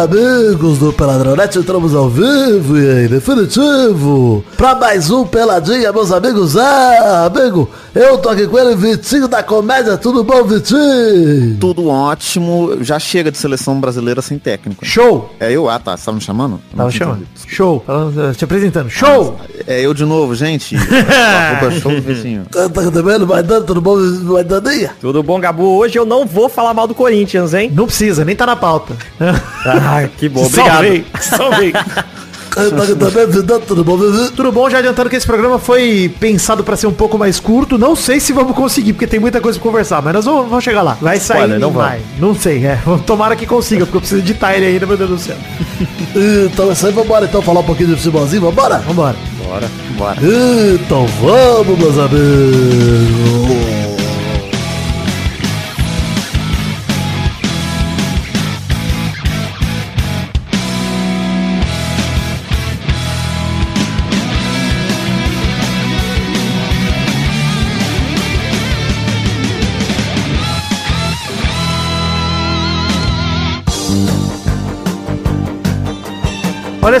amigos do Peladronete? Entramos ao vivo e em definitivo para mais um Peladinha, meus amigos. Ah, amigo, eu tô aqui com ele, Vitinho da Comédia. Tudo bom, Vitinho? Tudo ótimo. Já chega de seleção brasileira sem técnico. Show! É eu? Ah, tá. Você tava me chamando? Tava Não chamando. Show! Falando, te apresentando. Show! É eu de novo, gente. Arroba show do Vitinho. Tá, tá? Vai dando, tudo bom, vai daninha? Tudo bom, Gabu? Hoje eu não vou falar mal do Corinthians, hein? Não precisa, nem tá na pauta. Ah, que bom, obrigado. Salvei, salvei. Tudo bom? Tudo bom? Já adiantando que esse programa foi pensado pra ser um pouco mais curto. Não sei se vamos conseguir, porque tem muita coisa pra conversar, mas nós vamos, vamos chegar lá. Vai sair em não maio. Não sei, é. Tomara que consiga, porque eu preciso editar ele ainda, meu Deus do céu. Então é isso aí, vambora então falar um pouquinho de futebolzinho, vambora? Vambora. Bora, bora. Então vamos, meus amigos.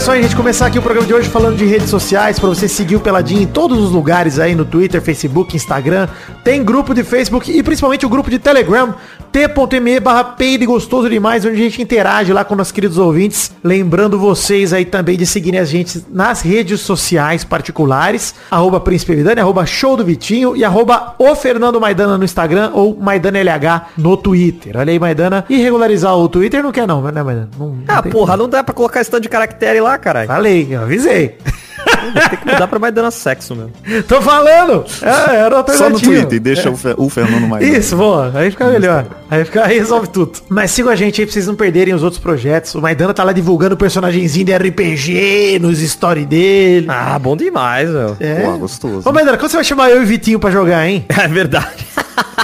Só, a gente começar aqui o programa de hoje falando de redes sociais, pra você seguir o Peladinho em todos os lugares aí, no Twitter, Facebook, Instagram. Tem grupo de Facebook e principalmente o grupo de Telegram, t.me barra peide gostoso demais, onde a gente interage lá com nossos queridos ouvintes. Lembrando vocês aí também de seguirem a gente nas redes sociais particulares, arroba Príncipe Vidani, arroba Show do Vitinho e arroba o Fernando Maidana no Instagram ou Maidana LH no Twitter. Olha aí, Maidana. E regularizar o Twitter não quer não, né, Maidana? Não, não Ah, porra, não dá pra colocar esse tanto de caractere lá, caralho. Falei, eu avisei. Tem que mudar pra mais dando sexo mesmo. Tô falando! É, era Só no Twitter e deixa o, Fer- o Fernando mais. Isso, boa. Aí fica melhor. Aí fica, aí resolve tudo. Mas sigam a gente aí pra vocês não perderem os outros projetos. O Maidana tá lá divulgando o personagemzinho de RPG nos stories dele. Ah, bom demais, meu. é. Pô, gostoso. Ô, Maidana, quando você vai chamar eu e o Vitinho pra jogar, hein? É verdade.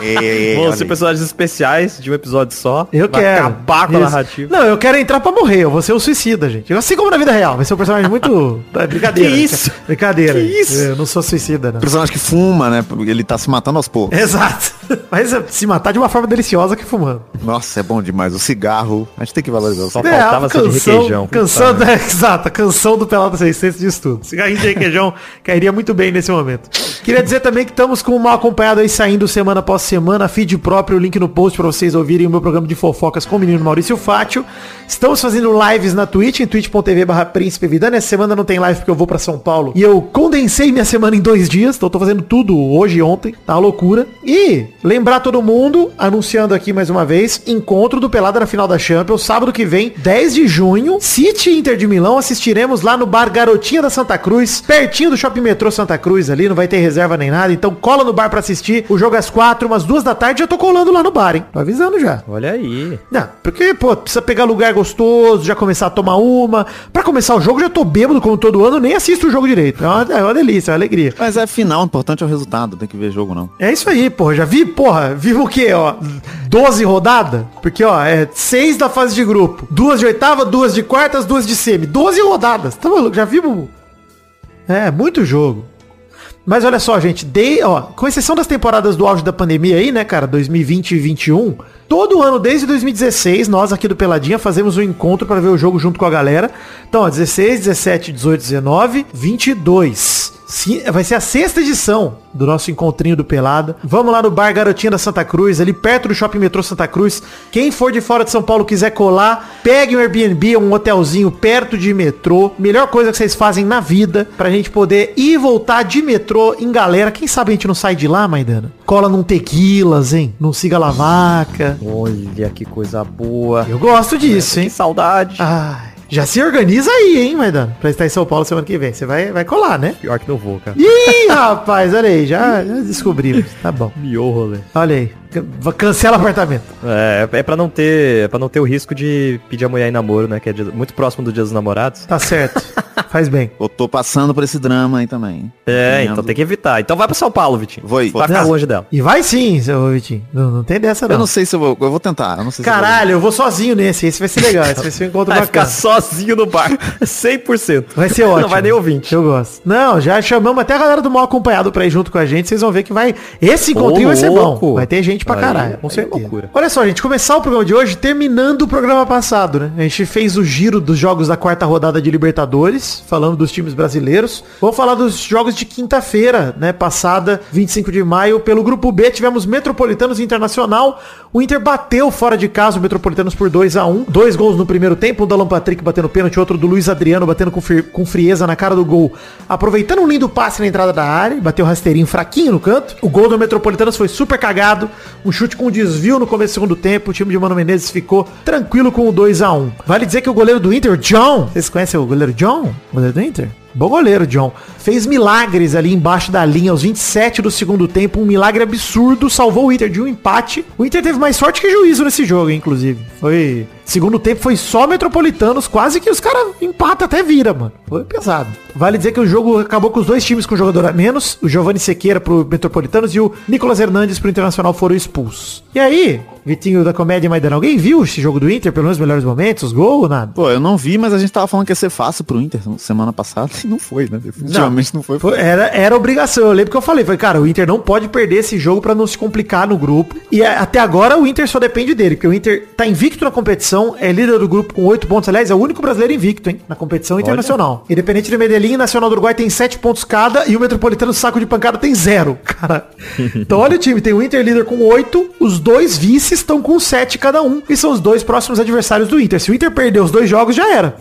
É, Vão ser personagens especiais de um episódio só. Eu Vai quero. acabar com a narrativa. Não, eu quero entrar pra morrer. Eu vou ser o suicida, gente. Assim como na vida real. Vai ser um personagem muito... É brincadeira. Isso? Brincadeira. Que isso? Eu não sou suicida, não. Personagem que fuma, né? Ele tá se matando aos poucos. Exato. Mas é se matar de uma forma deliciosa que fumando. Nossa, é bom demais. O cigarro. A gente tem que valorizar o Só cigarro. faltava de requeijão. Canção, Puta da, exato, a canção do Pelado 600 diz tudo. Cigarrinho de requeijão cairia muito bem nesse momento. Queria dizer também que estamos com o mal acompanhado aí saindo semana após semana, feed próprio, link no post para vocês ouvirem o meu programa de fofocas com o menino Maurício Fátio. Estamos fazendo lives na Twitch, em twitch.tv barra Príncipe Vidani. Essa semana não tem live porque eu vou para São Paulo. E eu condensei minha semana em dois dias, então eu tô fazendo tudo hoje e ontem, tá uma loucura. E lembrar todo mundo, anunciando aqui mais uma vez, encontro do Pelada na final da Champions, sábado que vem, 10 de junho, City Inter de Milão, assistiremos lá no bar Garotinha da Santa Cruz, pertinho do Shopping Metrô Santa Cruz ali, não vai ter reserva nem nada, então cola no bar pra assistir, o jogo às quatro, umas duas da tarde, já tô colando lá no bar, hein? Tô avisando já. Olha aí. Não, porque, pô, precisa pegar lugar gostoso, já começar a tomar uma. Pra começar o jogo, já tô bêbado como todo ano, nem assisto o jogo direito. É uma, é uma delícia, é uma alegria. Mas é final, o importante é o resultado. Tem que ver jogo, não. É isso aí, porra. Já vi, porra, vivo o quê, ó? 12 rodadas? Porque, ó, é 6 da fase de grupo. Duas de oitava, duas de quartas, duas de semi. 12 rodadas. Tá maluco? Já vimos. É, muito jogo. Mas olha só, gente, de, ó, com exceção das temporadas do auge da pandemia aí, né, cara, 2020 e 21, todo ano desde 2016, nós aqui do Peladinha fazemos um encontro para ver o jogo junto com a galera. Então, ó, 16, 17, 18, 19, 22. Vai ser a sexta edição do nosso encontrinho do Pelada. Vamos lá no Bar Garotinha da Santa Cruz, ali perto do Shopping Metrô Santa Cruz. Quem for de fora de São Paulo quiser colar, pegue um Airbnb, um hotelzinho perto de metrô. Melhor coisa que vocês fazem na vida pra gente poder ir e voltar de metrô em galera. Quem sabe a gente não sai de lá, Maidana? Cola num tequilas, hein? Não siga a vaca. Olha que coisa boa. Eu gosto disso, hein? Que saudade. Ai, já se organiza aí, hein, Maidana? Pra estar em São Paulo semana que vem. Você vai, vai colar, né? Pior que não vou, cara. Ih, rapaz, olha aí, já, já descobrimos. Tá bom. Miou rolê. Olha aí. Can- Cancela o apartamento. É, é pra não ter. É pra não ter o risco de pedir a mulher em namoro, né? Que é dia- muito próximo do dia dos namorados. Tá certo. Faz bem. Eu tô passando por esse drama aí também. É, Entendo. então tem que evitar. Então vai pra São Paulo, Vitinho. Vou ir. Vai ficar Não. longe dela. E vai sim, seu Vitinho. Não, não tem dessa Eu não. não sei se eu vou. Eu vou tentar. Eu não sei se eu vou. Caralho, eu vou sozinho nesse. Esse vai ser legal. Esse vai ser um encontro Vai ficar bacana. sozinho no bar. 100%. Vai ser ótimo. Não vai nem ouvinte. Eu gosto. Não, já chamamos até a galera do mal acompanhado pra ir junto com a gente. Vocês vão ver que vai. Esse encontrinho vai ser bom. Vai ter gente gente pra Aí- caralho, com é certeza. loucura. Olha só, gente, começar o programa de hoje terminando o programa passado, né? A gente fez o giro dos jogos da quarta rodada de Libertadores, falando dos times brasileiros. Vamos falar dos jogos de quinta-feira, né? Passada, 25 de maio. Pelo grupo B tivemos Metropolitanos e Internacional. O Inter bateu fora de casa o Metropolitanos por 2 a 1 Dois gols no primeiro tempo, um do Alan Patrick batendo pênalti, outro do Luiz Adriano batendo com, fri- com frieza na cara do gol. Aproveitando um lindo passe na entrada da área, bateu rasteirinho fraquinho no canto. O gol do Metropolitanos foi super cagado. Um chute com desvio no começo do segundo tempo. O time de Mano Menezes ficou tranquilo com o 2 a 1 Vale dizer que o goleiro do Inter, John, vocês conhecem o goleiro John? O goleiro do Inter? Bom goleiro, John. Fez milagres ali embaixo da linha, aos 27 do segundo tempo. Um milagre absurdo. Salvou o Inter de um empate. O Inter teve mais sorte que juízo nesse jogo, inclusive. Foi. Segundo tempo foi só metropolitanos. Quase que os caras empatam até vira, mano. Foi pesado. Vale dizer que o jogo acabou com os dois times com jogador a menos. O Giovanni Sequeira pro Metropolitanos e o Nicolas Hernandes pro Internacional foram expulsos. E aí, Vitinho da Comédia Maidana, alguém viu esse jogo do Inter, pelo menos os melhores momentos, os gols ou nada? Pô, eu não vi, mas a gente tava falando que ia ser fácil pro Inter semana passada e não foi, né? Definitivamente não, foi. Foi- era, era obrigação. Eu lembro que eu falei, falei, cara, o Inter não pode perder esse jogo pra não se complicar no grupo. E até agora o Inter só depende dele, porque o Inter tá invicto na competição, é líder do grupo com oito pontos. Aliás, é o único brasileiro invicto, hein? Na competição internacional. Independente de Medellín e Nacional do Uruguai tem sete pontos cada e o Metropolitano Saco de Pancada tem zero, cara. Então olha o time, tem o Inter líder com oito, os dois vices estão com sete cada um, e são os dois próximos adversários do Inter. Se o Inter perder os dois jogos, já era.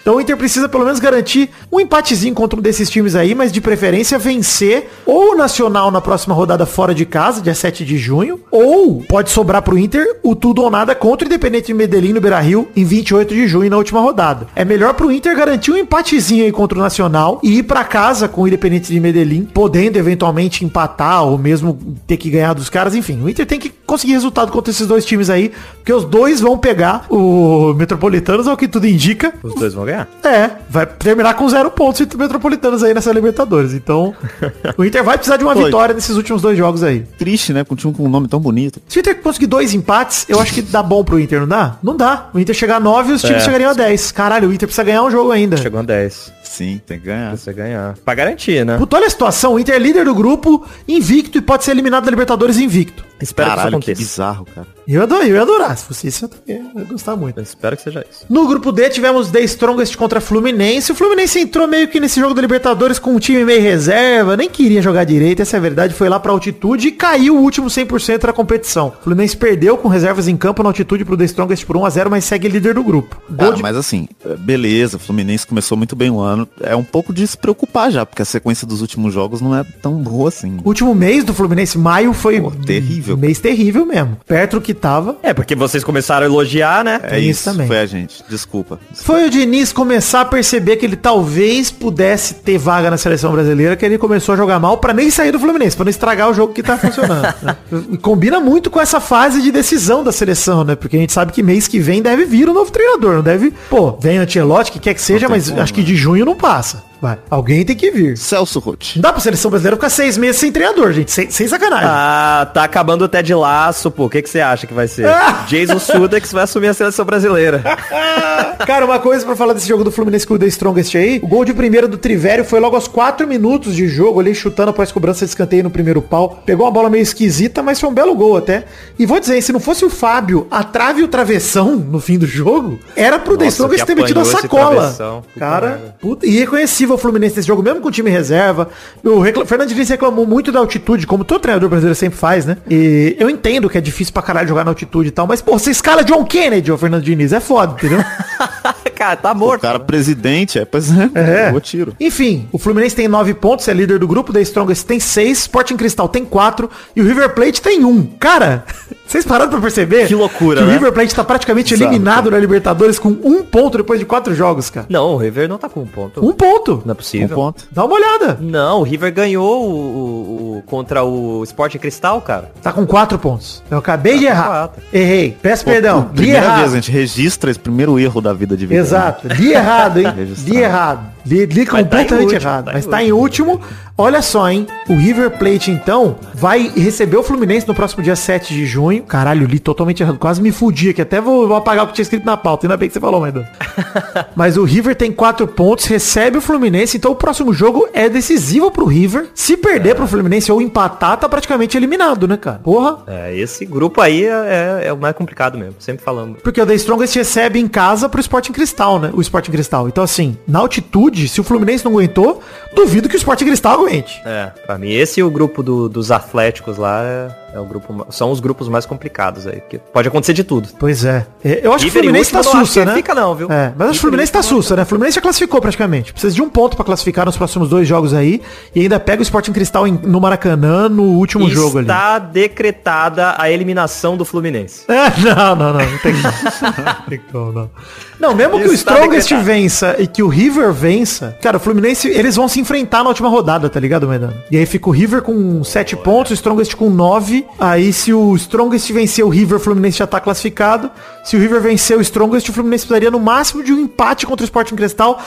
Então o Inter precisa pelo menos garantir um empatezinho contra um desses times aí, mas de preferência vencer ou o Nacional na próxima rodada fora de casa, dia 7 de junho, ou pode sobrar pro Inter o tudo ou nada contra o Independente de Medellín no Beira-Rio em 28 de junho na última rodada. É melhor pro Inter garantir um empatezinho aí contra o Nacional e ir pra casa com o Independente de Medellín, podendo eventualmente empatar ou mesmo ter que ganhar dos caras, enfim. O Inter tem que conseguir resultado contra esses dois times aí, porque os dois vão pegar o Metropolitanos, ao que tudo indica, Os dois vão ganhar. é, vai terminar com zero pontos entre metropolitanos aí nessa Libertadores. Então, o Inter vai precisar de uma Foi. vitória nesses últimos dois jogos aí. Triste, né? Com um time com um nome tão bonito. Se o Inter conseguir dois empates, eu acho que dá bom pro Inter, não dá? Não dá. O Inter chegar a 9 e os times É. chegariam a 10. Caralho, o Inter precisa ganhar um jogo ainda. Chegou a 10. Sim, tem que ganhar. Pra você ganhar. Pra garantir, né? Puta, olha a situação. O Inter é líder do grupo, invicto e pode ser eliminado da Libertadores invicto. Espero Caralho, que que isso aconteça. bizarro, cara. Eu ia adorar, eu ia adorar. Se fosse isso, eu também ia gostar muito. Eu espero que seja isso. No grupo D tivemos The Strongest contra Fluminense. O Fluminense entrou meio que nesse jogo da Libertadores com um time meio reserva, nem queria jogar direito, essa é a verdade. Foi lá pra altitude e caiu o último 100% da competição. O Fluminense perdeu com reservas em campo na altitude pro The Strongest por 1x0, mas segue líder do grupo. Gol Ah, de- mas assim, é, beleza, o Fluminense começou muito bem o ano. É um pouco de se preocupar já, porque a sequência dos últimos jogos não é tão boa assim. O último mês do Fluminense, maio, foi Pô, terrível. um mês terrível mesmo. Perto do que tava. É, porque vocês começaram a elogiar, né? É isso isso, também. foi a gente. Desculpa. Foi o Diniz começar a perceber que ele talvez pudesse ter vaga na seleção brasileira, que ele começou a jogar mal pra nem sair do Fluminense, pra não estragar o jogo que tá funcionando. né? E combina muito com essa fase de decisão da seleção, né? Porque a gente sabe que mês que vem deve vir o novo treinador, não deve... Pô, vem Antielotti, que quer que seja, mas como, acho que né? de junho não passa. Vai. Alguém tem que vir. Celso Roth. Não dá pra seleção brasileira ficar seis meses sem treinador, gente. Sem, sem sacanagem. Ah, tá acabando até de laço, pô. O que, que você acha que vai ser? Ah! Jason Sudex vai assumir a seleção brasileira. Cara, uma coisa pra falar desse jogo do Fluminense com o The Strongest aí. O gol de primeira do Trivério foi logo aos 4 minutos de jogo, ali chutando após cobrança de escanteio no primeiro pau. Pegou uma bola meio esquisita, mas foi um belo gol até. E vou dizer, se não fosse o Fábio, a trave e o travessão no fim do jogo, era pro The Nossa, Strongest que ter metido a sacola. Cara, puta, irreconhecível o Fluminense nesse jogo, mesmo com o time reserva. O recla... Fernando Diniz reclamou muito da altitude, como todo treinador brasileiro sempre faz, né? E eu entendo que é difícil pra caralho jogar na altitude e tal, mas, pô, você escala John Kennedy, ô Fernando Diniz, é foda, entendeu? Cara, tá O morto. cara presidente, é, pois é, É. boa tiro. Enfim, o Fluminense tem 9 pontos, é líder do grupo, da Strongest tem 6, Sporting Cristal tem 4 e o River Plate tem 1. Cara, vocês pararam pra perceber? Que loucura, que o né? River Plate tá praticamente Bizarro, eliminado na Libertadores com um ponto depois de 4 jogos, cara. Não, o River não tá com um ponto. Um ponto. Não é Um possível. ponto. Dá uma olhada. Não, o River ganhou o, o- o- contra o Sporting Cristal, cara. Tá com 4 pontos. Eu acabei de com errar. quatro. Errei. Peço Pô, perdão. Primeira errado. vez a gente registra esse primeiro erro da vida de vida. Exato. Li errado, hein? Li errado. Li, li Mas tá completamente último, errado. tá em mas tá em último. Olha só, hein? O River Plate, então, vai receber o Fluminense no próximo dia 7 de junho. Caralho, li totalmente errado. Quase me fudi aqui. Até vou, vou apagar o que tinha escrito na pauta. Ainda bem que você falou, Maidon. mas o River tem 4 pontos, recebe o Fluminense. Então o próximo jogo é decisivo pro River. Se perder pro Fluminense ou empatar, tá praticamente eliminado, né, cara? Porra. É, esse grupo aí é, é- é o mais complicado mesmo. Sempre falamos. Porque o The Strongest recebe em casa pro Sporting Cristal, né? O Sporting Cristal. Então, assim, na altitude, se o Fluminense não aguentou, duvido que o Sporting Cristal aguente. É, pra mim esse e o grupo do- dos Atléticos lá é, o grupo, são os grupos mais complicados aí. Porque pode acontecer de tudo. Pois é. Eu acho que o Fluminense tá sussa, que né? fica não, viu? É, mas acho que o Fluminense tá sussa, né? O Fluminense já classificou praticamente. Precisa de um ponto pra classificar nos próximos dois jogos aí. E ainda pega o Sporting Cristal no Maracanã no último jogo ali. Está decretada a eliminação do Fluminense. É, não, não, não, não tem como. Não não. Não, mesmo que o Strongest decretado. vença e que o River vença, cara, o Fluminense, eles vão se enfrentar na última rodada, tá ligado, Medano? E aí fica o River com 7 pontos, o Strongest com 9. Aí se o Strongest vencer o River, o Fluminense já tá classificado. Se o River vencer o Strongest, o Fluminense precisaria no máximo de um empate contra o Sporting Cristal.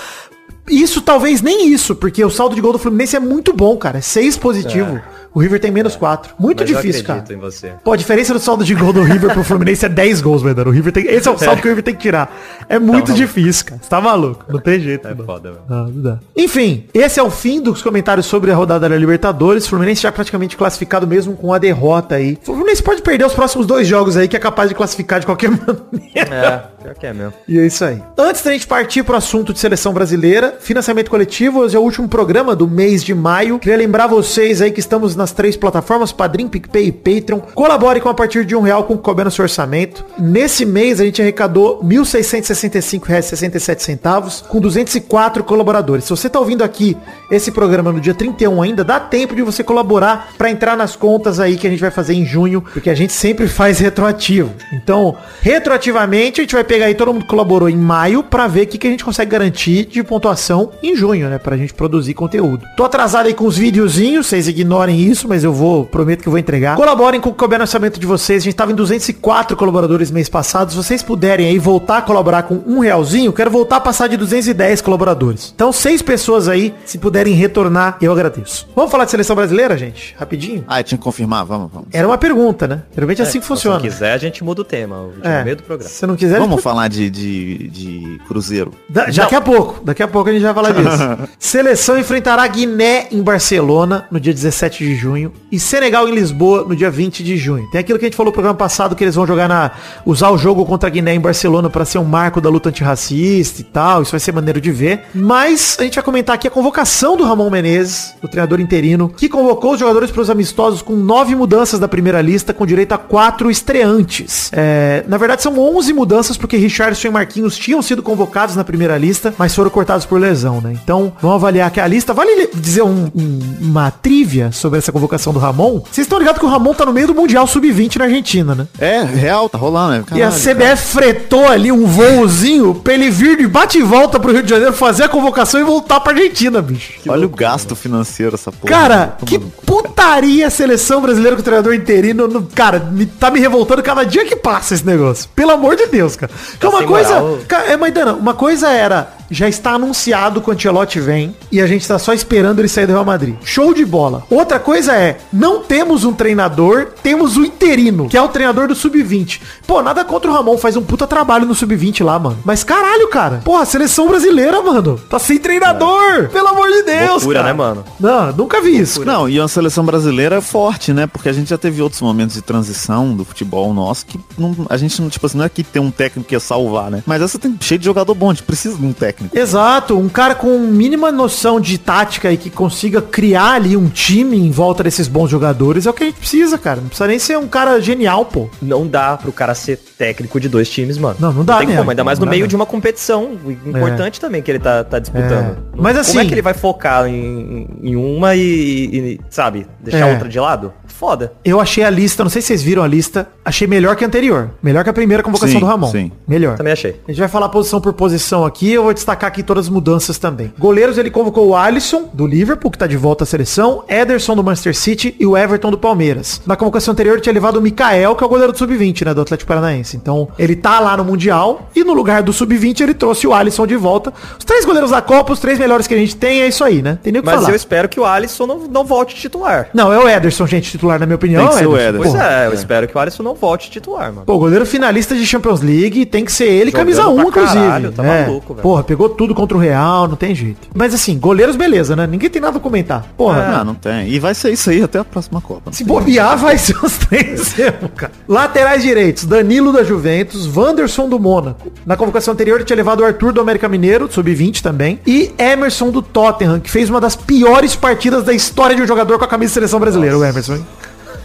Isso talvez nem isso, porque o saldo de gol do Fluminense é muito bom, cara. É 6 positivo. O River tem menos 4. Muito Mas difícil, cara. acredito em você. Pô, a diferença do saldo de gol do River pro Fluminense é 10 gols, Medano. O River tem. Esse é o saldo que o River tem que tirar. É muito Não, não. difícil, cara. Você tá maluco. Não tem jeito. É não. foda, velho. Não, não dá. Enfim, esse é o fim dos comentários sobre a rodada da Libertadores. Fluminense já praticamente classificado mesmo com a derrota aí. O Fluminense pode perder os próximos dois jogos aí, que é capaz de classificar de qualquer maneira. É, pior que é mesmo. E é isso aí. Antes da gente partir pro assunto de seleção brasileira, financiamento coletivo, hoje é o último programa do mês de maio. Queria lembrar vocês aí que estamos nas três plataformas, Padrim, PicPay e Patreon. Colabore com a partir de um real com o que couber no seu orçamento. Nesse mês a gente arrecadou R$ 1.665,67 com 204 colaboradores. Se você tá ouvindo aqui esse programa no dia 31 ainda, dá tempo de você colaborar para entrar nas contas aí que a gente vai fazer em junho, porque a gente sempre faz retroativo. Então, retroativamente, a gente vai pegar aí todo mundo que colaborou em maio para ver o que, que a gente consegue garantir de pontuação em junho, né? Pra gente produzir conteúdo. Tô atrasado aí com os videozinhos, vocês ignorem isso, mas eu vou, prometo que eu vou entregar. Colaborem com o que couber no orçamento de vocês. A gente tava em 204 colaboradores mês passado. Se vocês puderem aí voltar a colaborar com um realzinho, quero voltar a passar de 210 colaboradores. Então, seis pessoas aí, se puderem retornar, eu agradeço. Vamos falar de seleção brasileira, gente? Rapidinho? Ah, eu tinha que confirmar, vamos, vamos. Era uma pergunta, né? Geralmente é assim que Se funciona. você quiser, a gente muda o tema. O É. no meio do programa. Se não quiser, Vamos falar de, de, de Cruzeiro. Da- daqui a pouco, daqui a pouco a gente vai falar disso. Seleção enfrentará Guiné em Barcelona no dia 17 de junho e Senegal em Lisboa no dia 20 de junho. Tem aquilo que a gente falou no programa passado que eles vão jogar na usar o jogo contra a Guiné em Barcelona para ser um marco da luta antirracista e tal. Isso vai ser maneiro de ver. Mas a gente vai comentar aqui a convocação do Ramon Menezes, o treinador interino, que convocou os jogadores para os amistosos com nove mudanças da primeira lista, com direito a quatro estreantes. É, na verdade são 11 mudanças porque Richardson e Marquinhos tinham sido convocados na primeira lista, mas foram cortados por lesão, né? Então, vamos avaliar aqui a lista. Vale le- dizer um- um- uma trivia sobre essa convocação do Ramon? Vocês estão ligados que o Ramon tá no meio do Mundial Sub-20 na Argentina, né? É, real, tá rolando, né? e a CBF fretou ali um voozinho pra ele vir de bate e volta pro Rio de Janeiro, fazer a convocação e voltar pra Argentina, bicho. cara. Olha o gasto financeiro essa porra. Cara, Tá que putaria a seleção brasileira com o treinador interino. no- cara, me, tá me revoltando cada dia que passa esse negócio. Pelo amor de Deus, cara. Que Tá uma coisa. moral. Cara, é, Maidana, uma coisa era. Já está anunciado que o Ancelotti vem e a gente tá só esperando ele sair do Real Madrid. Show de bola. Outra coisa é, não temos um treinador, temos o interino, que é o treinador do Sub-20. Pô, nada contra o Ramon, faz um puta trabalho no Sub-20 lá, mano. Mas caralho, cara. Porra, a seleção brasileira, mano. Tá sem treinador. Pelo amor de Deus, Loucura, cara. né, mano? Não, nunca vi isso. Não, e uma seleção brasileira é forte, né? Porque a gente já teve outros momentos de transição do futebol nosso que não, a gente não, tipo assim, não é que tem um técnico que ia salvar, né? Mas essa tem cheio de jogador bom, a gente precisa de um técnico. Exato, um cara com mínima noção de tática e que consiga criar ali um time em volta desses bons jogadores é o que a gente precisa, cara. Não precisa nem ser um cara genial, pô. Não dá pro cara ser técnico de dois times, mano. Não, não dá tem como, ainda mais Não no meio mesmo. de uma competição importante também que ele tá, tá disputando. É. Mas Como assim- é que ele vai focar em, em uma e, e, sabe, deixar É. outra de lado? Foda. Eu achei a lista, não sei se vocês viram a lista, achei melhor que a anterior. Melhor que a primeira convocação Sim, do Ramon. sim. Melhor. Também achei. A gente vai falar posição por posição aqui, eu vou destacar aqui todas as mudanças também. Goleiros, ele convocou o Alisson, do Liverpool, que tá de volta à seleção, Ederson do Manchester City e o Everton do Palmeiras. Na convocação anterior, ele tinha levado o Mikael, que é o goleiro do Sub-20, né, do Atlético Paranaense. Então, ele tá lá no Mundial, e no lugar do Sub-20, ele trouxe o Alisson de volta. Os três goleiros da Copa, os três melhores que a gente tem, é isso aí, né? Tem nem o que Mas falar. eu espero que o Alisson não, não volte titular. Não, é o Ederson, gente, titular, na minha opinião. Tem que é ser o Ederson. Pois é, eu espero que o Alisson não volte titular, mano. Pô, goleiro finalista de Champions League, tem que ser ele, Jogando camisa 1, pra inclusive. caralho, tá É. maluco, velho. Porra, pegou tudo contra o Real, não tem jeito. Mas assim, goleiros, beleza, né? Ninguém tem nada a comentar. Porra, Não, não tem. E vai ser isso aí até a próxima Copa. se bobear, vai ser os três mesmo, cara. Laterais direitos, Danilo da Juventus, Wanderson do Mônaco. Na convocação anterior, ele tinha levado o Arthur do América Mineiro, sub-20 também. E Emerson do Tottenham, que fez uma das piores partidas da história de um jogador com a camisa de seleção brasileira, o Emerson. hein?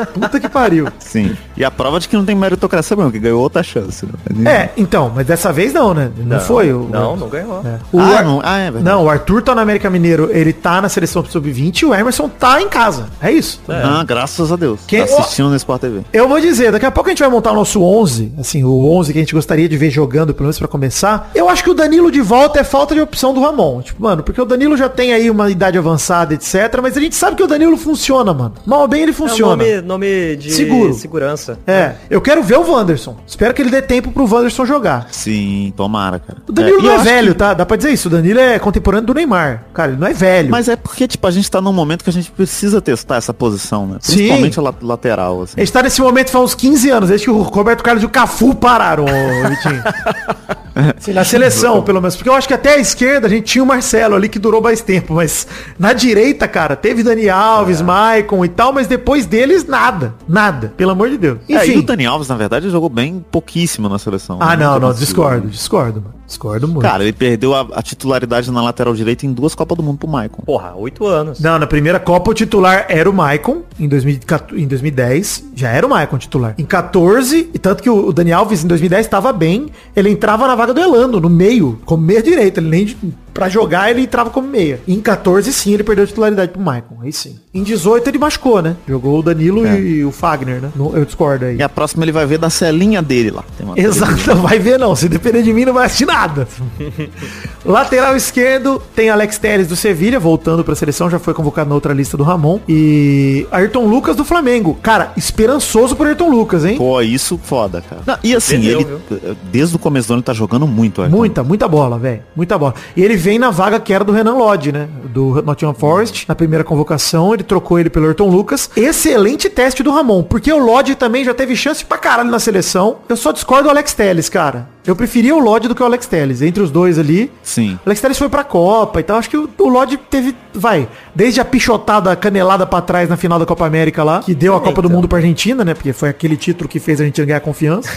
Puta que pariu. Sim. E a prova de que não tem meritocracia mesmo, que ganhou outra chance. Né? É, então, mas dessa vez não, né? Não, foi o. Não, não ganhou. É. O ah, Ar- não. Ah, é verdade. Não, o Arthur tá no América Mineiro, ele tá na seleção sub-20 e o Emerson tá em casa. É isso. Ah, graças a Deus. Quem- Tá assistindo no Sport TV. Eu vou dizer, daqui a pouco a gente vai montar o nosso 11, assim, o 11 que a gente gostaria de ver jogando, pelo menos pra começar. Eu acho que o Danilo de volta é falta de opção do Ramon. Tipo, mano, porque o Danilo já tem aí uma idade avançada, etc. Mas a gente sabe que o Danilo funciona, mano. Mal ou bem ele É funciona. nome, nome de Seguro. segurança. É, eu quero ver o Wanderson. Espero que ele dê tempo pro Wanderson jogar. Sim, tomara, cara. O Danilo e não eu é velho, que- tá? Dá pra dizer isso. O Danilo é contemporâneo do Neymar. Cara, ele não é velho. Mas é porque, tipo, a gente tá num momento que a gente precisa testar essa posição, né? Sim. Principalmente a la- lateral, assim. A gente tá nesse momento faz uns 15 anos, desde que o Roberto Carlos e o Cafu pararam, Vitinho. Na seleção, pelo menos. Porque eu acho que até a esquerda a gente tinha o Marcelo ali que durou mais tempo. Mas na direita, cara, teve Dani Alves, É. Maicon e tal, mas depois deles, nada. Nada. Pelo amor de Deus. É, e o Enfim. Dani Alves, na verdade, jogou bem pouquíssimo na seleção. ah, né? não, não, conseguiu. discordo. Discordo, mano. Discordo muito. Cara, ele perdeu a, a titularidade na lateral direita em duas Copas do Mundo pro Maicon. Porra, oito anos. Não, na primeira Copa o titular era o Maicon, em, 2014, em 2010, já era o Maicon titular. Em 14, e tanto que o o Dani Alves em 2010 estava bem, ele entrava na vaga do Elano, no meio, como meia direita, ele nem de- pra jogar ele entrava como meia. Em 14 sim, ele perdeu a titularidade pro Maicon, aí sim. Em 18 ele machucou, né? Jogou o Danilo É. e o Fagner, né? Não- Eu discordo aí. E a próxima ele vai ver da celinha dele lá. Tem uma- Exato, não vai ver não. Se depender de mim, não vai assistir nada. Lateral esquerdo tem Alex Teres do Sevilha, voltando pra seleção, já foi convocado na outra lista do Ramon. E Ayrton Lucas do Flamengo. Cara, esperançoso por Ayrton Lucas, hein? Pô, isso foda, cara. Não, e assim, Entendeu, ele, desde o começo do ano, ele tá jogando muito, Ayrton. Muita, muita bola, velho. Muita bola. E ele vem na vaga que era do Renan Lodge, né? Do Nottingham Forest. Na primeira convocação, ele trocou ele pelo Ayrton Lucas. Excelente teste do Ramon, porque o Lodge também já teve chance pra caralho na seleção. Eu só discordo do Alex Telles, cara. Eu preferia o Lodge do que o Alex Telles. Entre os dois ali, Sim. O Alex Telles foi pra Copa e tal. Acho que o, o Lodge teve, vai, desde a pichotada, canelada pra trás na final da Copa América lá, que deu a Copa do então. Mundo pra Argentina, né? Porque foi aquele título que fez a Argentina ganhar confiança.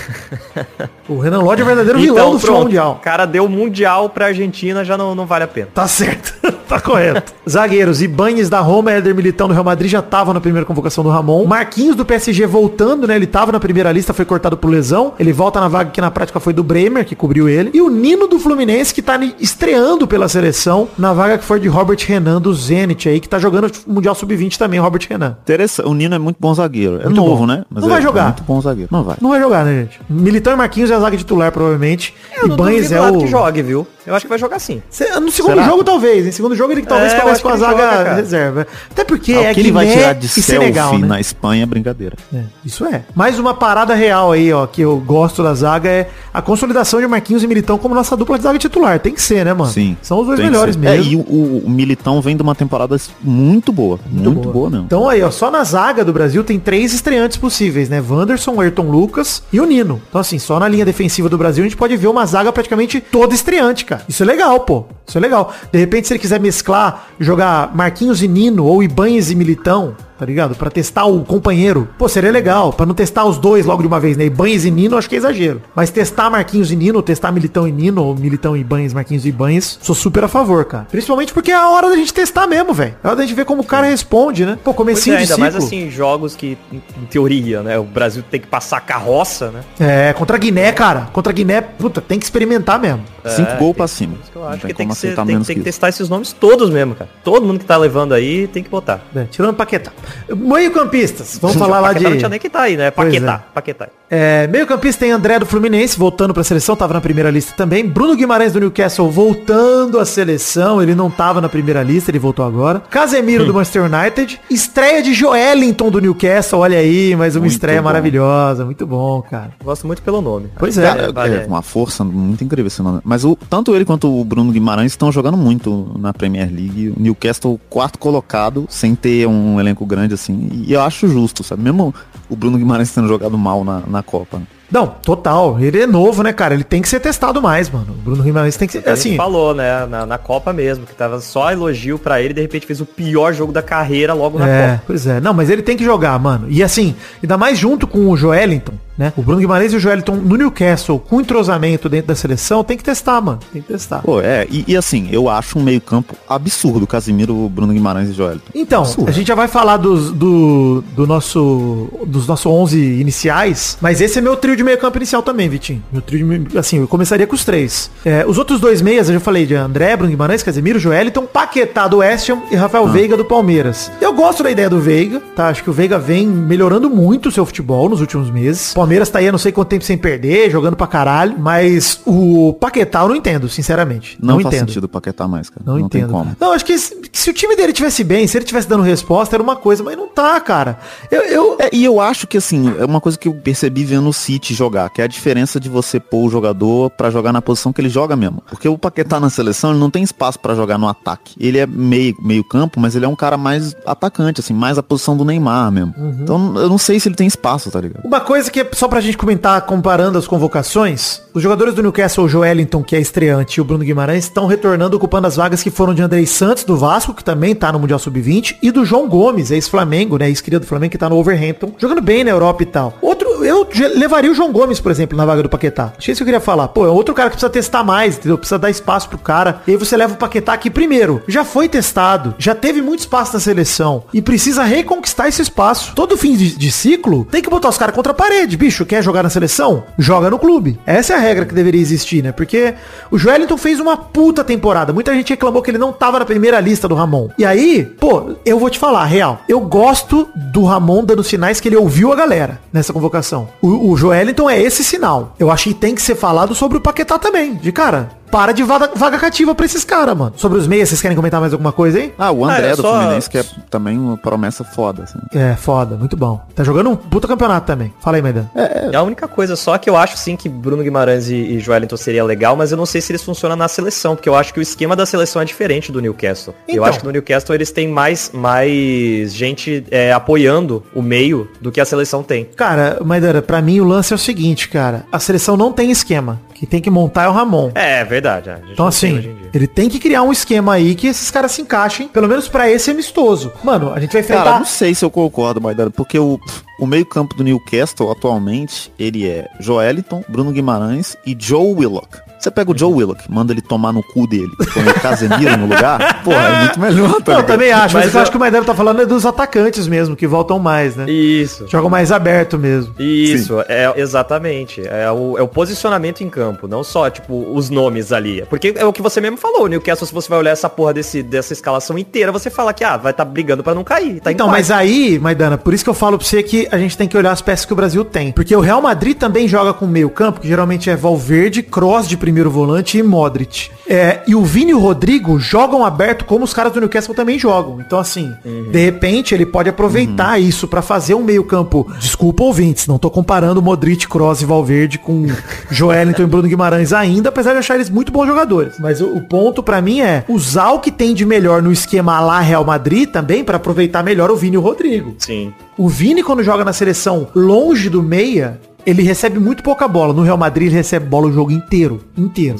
o Renan Lodge é o verdadeiro vilão do futebol O mundial. cara deu mundial pra Argentina, já não, não vale a pena. Tá certo. Tá correto. Zagueiros, Ibanez da Roma, Éder Militão do Real Madrid já tava na primeira convocação do Ramon. Marquinhos do PSG voltando, né? Ele tava na primeira lista, foi cortado por lesão. Ele volta na vaga que na prática foi do Bremer, que cobriu ele. E o Nino do Fluminense, que tá estreando pela seleção, na vaga que foi de Robert Renan do Zenit aí, que tá jogando Mundial Sub-20 também, Robert Renan. Interessante. O Nino é muito bom zagueiro. É Muito novo, bom. né? Mas Não é, vai jogar. É muito bom zagueiro. Não vai. Não vai jogar, né, gente? Militão e Marquinhos é a zaga titular, provavelmente. Eu Ibanez duvido é o... que jogue, viu? Eu acho que vai jogar sim. Cê- No segundo Será? jogo, talvez. Em segundo jogo, ele talvez É, comece com a zaga joga, reserva. Até porque Ah, é que ele vai tirar de selfie Senegal, né? na Espanha é brincadeira. É, isso é. Mais uma parada real aí, ó, que eu gosto da zaga é a consolidação de Marquinhos e Militão como nossa dupla de zaga titular. Tem que ser, né, mano? Sim. São os dois melhores mesmo. É, e o, o- Militão vem de uma temporada muito boa. Muito, boa. mesmo. Então aí, ó, só na zaga do Brasil tem três estreantes possíveis, né? Wanderson, Ayrton Lucas e o Nino. Então assim, só na linha defensiva do Brasil a gente pode ver uma zaga praticamente toda estreante, cara. Isso é legal, pô. Isso é legal. De repente, se ele quiser mesclar, jogar Marquinhos e Nino ou Ibanez e Militão, tá ligado? Pra testar o companheiro. Pô, seria legal. Pra não testar os dois logo de uma vez, né? Ibanez e Nino, acho que é exagero. Mas testar Marquinhos e Nino, testar Militão e Nino, ou Militão e Ibanez, Marquinhos e Ibanez, sou super a favor, cara. Principalmente porque é a hora da gente testar mesmo, velho. É hora da gente ver como o cara responde, né? Pô, comecinho é, de ainda ciclo. mais assim, jogos que, em teoria, né? O Brasil tem que passar carroça, né? É, contra a Guiné, cara. Contra a Guiné, puta, tem que experimentar mesmo. Cinco É, gols tem- pra cima. Que eu acho tem que tem que, ser, aceitar tem, menos tem que que testar esses nomes todos mesmo, cara. Todo mundo que tá levando aí tem que botar. É, tirando Paquetá. Meio campistas. Vamos falar lá de... Paquetá não tinha nem que tá aí, né? Paquetá, é. Paquetá. É, meio campista tem André do Fluminense, voltando pra seleção, tava na primeira lista também. Bruno Guimarães do Newcastle voltando à seleção, ele não tava na primeira lista, ele voltou agora. Casemiro do Manchester United. Estreia de Joelinton do Newcastle, olha aí, mas uma Muito estreia bom. maravilhosa, muito bom, cara. Gosto muito pelo nome. Pois é. É, vale. é uma força muito incrível esse nome. Mas o, tanto ele quanto o Bruno Guimarães estão jogando muito na Premier League. O Newcastle, quarto colocado, sem ter um elenco grande assim. E eu acho justo, sabe? Mesmo o Bruno Guimarães tendo jogado mal na, na Copa. Não, total. Ele é novo, né, cara? Ele tem que ser testado mais, mano. O Bruno Guimarães tem que ser. A gente Assim, falou, né, na, na Copa mesmo, que tava só elogio pra ele e de repente fez o pior jogo da carreira logo na É, Copa. pois é. Não, mas ele tem que jogar, mano. E assim, ainda mais junto com o Joelinton, né? O Bruno Guimarães e o Joelinton no Newcastle, com entrosamento dentro da seleção, tem que testar, mano. Tem que testar. Pô, é, e, e assim, eu acho um meio campo absurdo, Casimiro, Bruno Guimarães e Joelito. Então, a gente já vai falar dos, do, do nosso, dos nossos 11 iniciais, mas esse é meu trio de meio campo inicial também, Vitinho. Meu trio meio- assim, eu começaria com os três. É, os outros dois meias, eu já falei de André, Bruno Guimarães, Casemiro, Joeliton, Paquetá do West Ham e Rafael Veiga do Palmeiras. Eu gosto da ideia do Veiga, tá? Acho que o Veiga vem melhorando muito o seu futebol nos últimos meses. O Palmeiras tá aí há não sei quanto tempo sem perder, jogando pra caralho, mas o Paquetá eu não entendo, sinceramente. Não, Não, faz entendo. sentido Paquetá mais, cara. Não, Não, entendo. como. Não, acho que se, se o time dele tivesse bem, se ele tivesse dando resposta, era uma coisa, mas não tá, cara. Eu, eu- É, e eu acho que assim, é uma coisa que eu percebi vendo o City jogar, que é a diferença de você pôr o jogador pra jogar na posição que ele joga mesmo. Porque o Paquetá na seleção, ele não tem espaço pra jogar no ataque. Ele é meio, meio campo, mas ele é um cara mais atacante, assim, mais a posição do Neymar mesmo. Então eu não sei se ele tem espaço, tá ligado? Uma coisa que é só pra gente comentar, comparando as convocações, os jogadores do Newcastle, o Joelinton, que é estreante, e o Bruno Guimarães, estão retornando ocupando as vagas que foram de Andrei Santos, do Vasco, que também tá no Mundial Sub-20, e do João Gomes, ex-Flamengo, né, ex-cria do Flamengo, que tá no Overhampton, jogando bem na Europa e tal. Outro, eu levaria o João Gomes, por exemplo, na vaga do Paquetá. Achei isso que eu queria falar. Pô, é outro cara que precisa testar mais, entendeu? Precisa dar espaço pro cara. E aí você leva o Paquetá aqui primeiro. Já foi testado, já teve muito espaço na seleção e precisa reconquistar esse espaço. Todo fim de, de ciclo tem que botar os caras contra a parede. Bicho, quer jogar na seleção? Joga no clube. Essa é a regra que deveria existir, né? Porque o Joelinton fez uma puta temporada. Muita gente reclamou que ele não tava na primeira lista do Ramon. E aí, pô, eu vou te falar, real. Eu gosto do Ramon dando sinais que ele ouviu a galera nessa convocação. O, o Joelinton é esse sinal. Eu acho que tem que ser falado sobre o Paquetá também. De cara, para de vaga, vaga cativa pra esses caras, mano. Sobre os meias, vocês querem comentar mais alguma coisa aí? Ah, o André Ah, é do só- Fluminense, que é também uma promessa foda, assim. É, foda, muito bom. Tá jogando um puta campeonato também. Fala aí, Maidan. É a única coisa só que eu acho sim que Bruno Guimarães e, e Joelinton seria legal, mas eu não sei se eles funcionam na seleção, porque eu acho que o esquema da seleção é diferente do Newcastle. eu Então. acho que no Newcastle eles têm mais, mais gente é, apoiando o meio do que a seleção tem. Cara, Maidana, pra mim o lance é o seguinte, cara. A seleção não tem esquema. Quem tem que montar é o Ramon. É, é verdade. a gente Então assim, ele tem que criar um esquema aí que esses caras se encaixem, pelo menos pra esse amistoso. Mano, a gente vai Cara, enfrentar... não sei se eu concordo, Maidana, porque o, o meio campo do Newcastle atualmente, ele é Joeliton, Bruno Guimarães e Joe Willock. Você pega o Joe Willock, manda ele tomar no cu dele, põe o Casemiro no lugar, porra, é muito melhor, tá Não, eu também acho, mas, Mas eu eu- acho que o Maidana tá falando é dos atacantes mesmo, que voltam mais, né? Isso. Jogam mais aberto mesmo. Isso, é exatamente. É o, é o posicionamento em campo, não só, tipo, os nomes ali. Porque é o que você mesmo falou, o Newcastle, se você vai olhar essa porra desse, dessa escalação inteira, você fala que, ah, vai estar brigando pra não cair. Tá Então, mas aí, Maidana, por isso que eu falo pra você que a gente tem que olhar as peças que o Brasil tem. Porque o Real Madrid também joga com meio campo, que geralmente é Valverde, Cross de primeiro volante e Modric. É, e o Vini e o Rodrigo jogam aberto como os caras do Newcastle também jogam. Então, assim, de repente ele pode aproveitar isso pra fazer um meio campo. Desculpa, ouvintes, não tô comparando Modric, Cross e Valverde com Joelinton e Bruno Guimarães ainda, apesar de achar eles muito bons jogadores. Mas o, o ponto pra mim é usar o que tem de melhor no esquema lá Real Madrid também pra aproveitar melhor o Vini e o Rodrigo. Sim. O Vini, quando joga na seleção longe do meia, ele recebe muito pouca bola. No Real Madrid, ele recebe bola o jogo inteiro. Inteiro.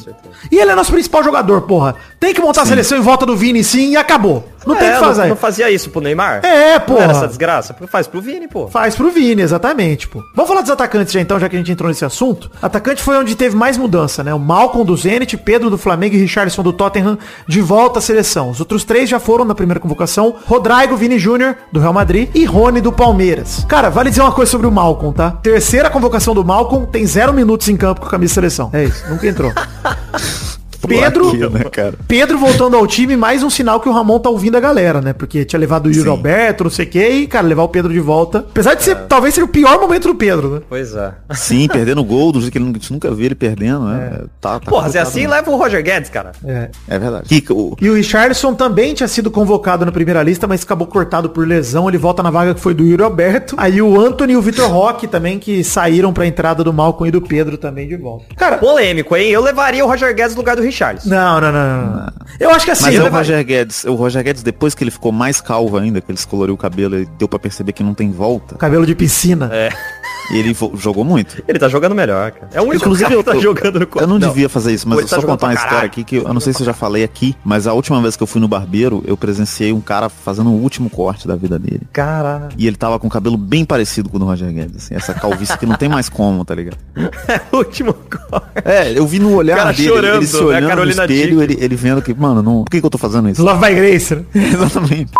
E ele é nosso principal jogador, porra. Tem que montar a seleção em volta do Vini sim e acabou. Não tem o É, que fazer. Não, não fazia isso pro Neymar? É, porra. essa desgraça? Porque faz pro Vini, pô. Faz pro Vini, exatamente, pô. Vamos falar dos atacantes já então, já que a gente entrou nesse assunto. Atacante foi onde teve mais mudança, né? O Malcolm do Zenit, Pedro do Flamengo e Richardson do Tottenham de volta à seleção. Os outros três já foram na primeira convocação. Rodrigo Vini Júnior, do Real Madrid, e Rony do Palmeiras. Cara, vale dizer uma coisa sobre o Malcolm, tá? Terceira convocação do Malcolm, tem zero minutos em campo com a camisa de seleção. É isso, nunca entrou. Pedro, Aqui, né, cara? Pedro voltando ao time, mais um sinal que o Ramon tá ouvindo a galera, né? Porque tinha levado o Yuri Sim. Alberto, não sei o quê, e, cara, levar o Pedro de volta. Apesar de É. ser, talvez seja o pior momento do Pedro, né? Pois é. Sim, perdendo gol, do jeito que ele nunca- a gente nunca viu ele perdendo, né? Tá, tá Porra, se é assim, leva o Roger Guedes, cara. É. É verdade. Kika, o- E o Richarlison também tinha sido convocado na primeira lista, mas acabou cortado por lesão. Ele volta na vaga que foi do Yuri Alberto. Aí o Anthony e o Vitor Roque também, que saíram pra entrada do Malcolm e do Pedro também de volta. Cara, Polêmico, hein? Eu levaria o Roger Guedes no lugar do Richarlison. Não, não, não, não, não. Eu acho que assim. Mas eu é o Roger Guedes. O Roger Guedes, depois que ele ficou mais calvo ainda, que ele descoloriu o cabelo e deu pra perceber que não tem volta, Cabelo de piscina. É. e ele jogou muito. Ele tá jogando melhor, cara. É o único Inclusive, cara eu, que tá eu- jogando no eu não, devia fazer isso, mas eu tá só contar uma história aqui que eu não sei se eu já falei aqui, mas a última vez que eu fui no barbeiro, eu presenciei um cara fazendo o último corte da vida dele. Caralho. E ele tava com o cabelo bem parecido com o do Roger Guedes, assim, essa calvície que não tem mais como, tá ligado? É o último gol. É, eu vi no olhar Cara dele, chorando, ele se né? Olhando no Carolina espelho, Dickman. ele, ele vendo que, mano, não, por que, que eu tô fazendo isso? Love by Grace, né? Exatamente.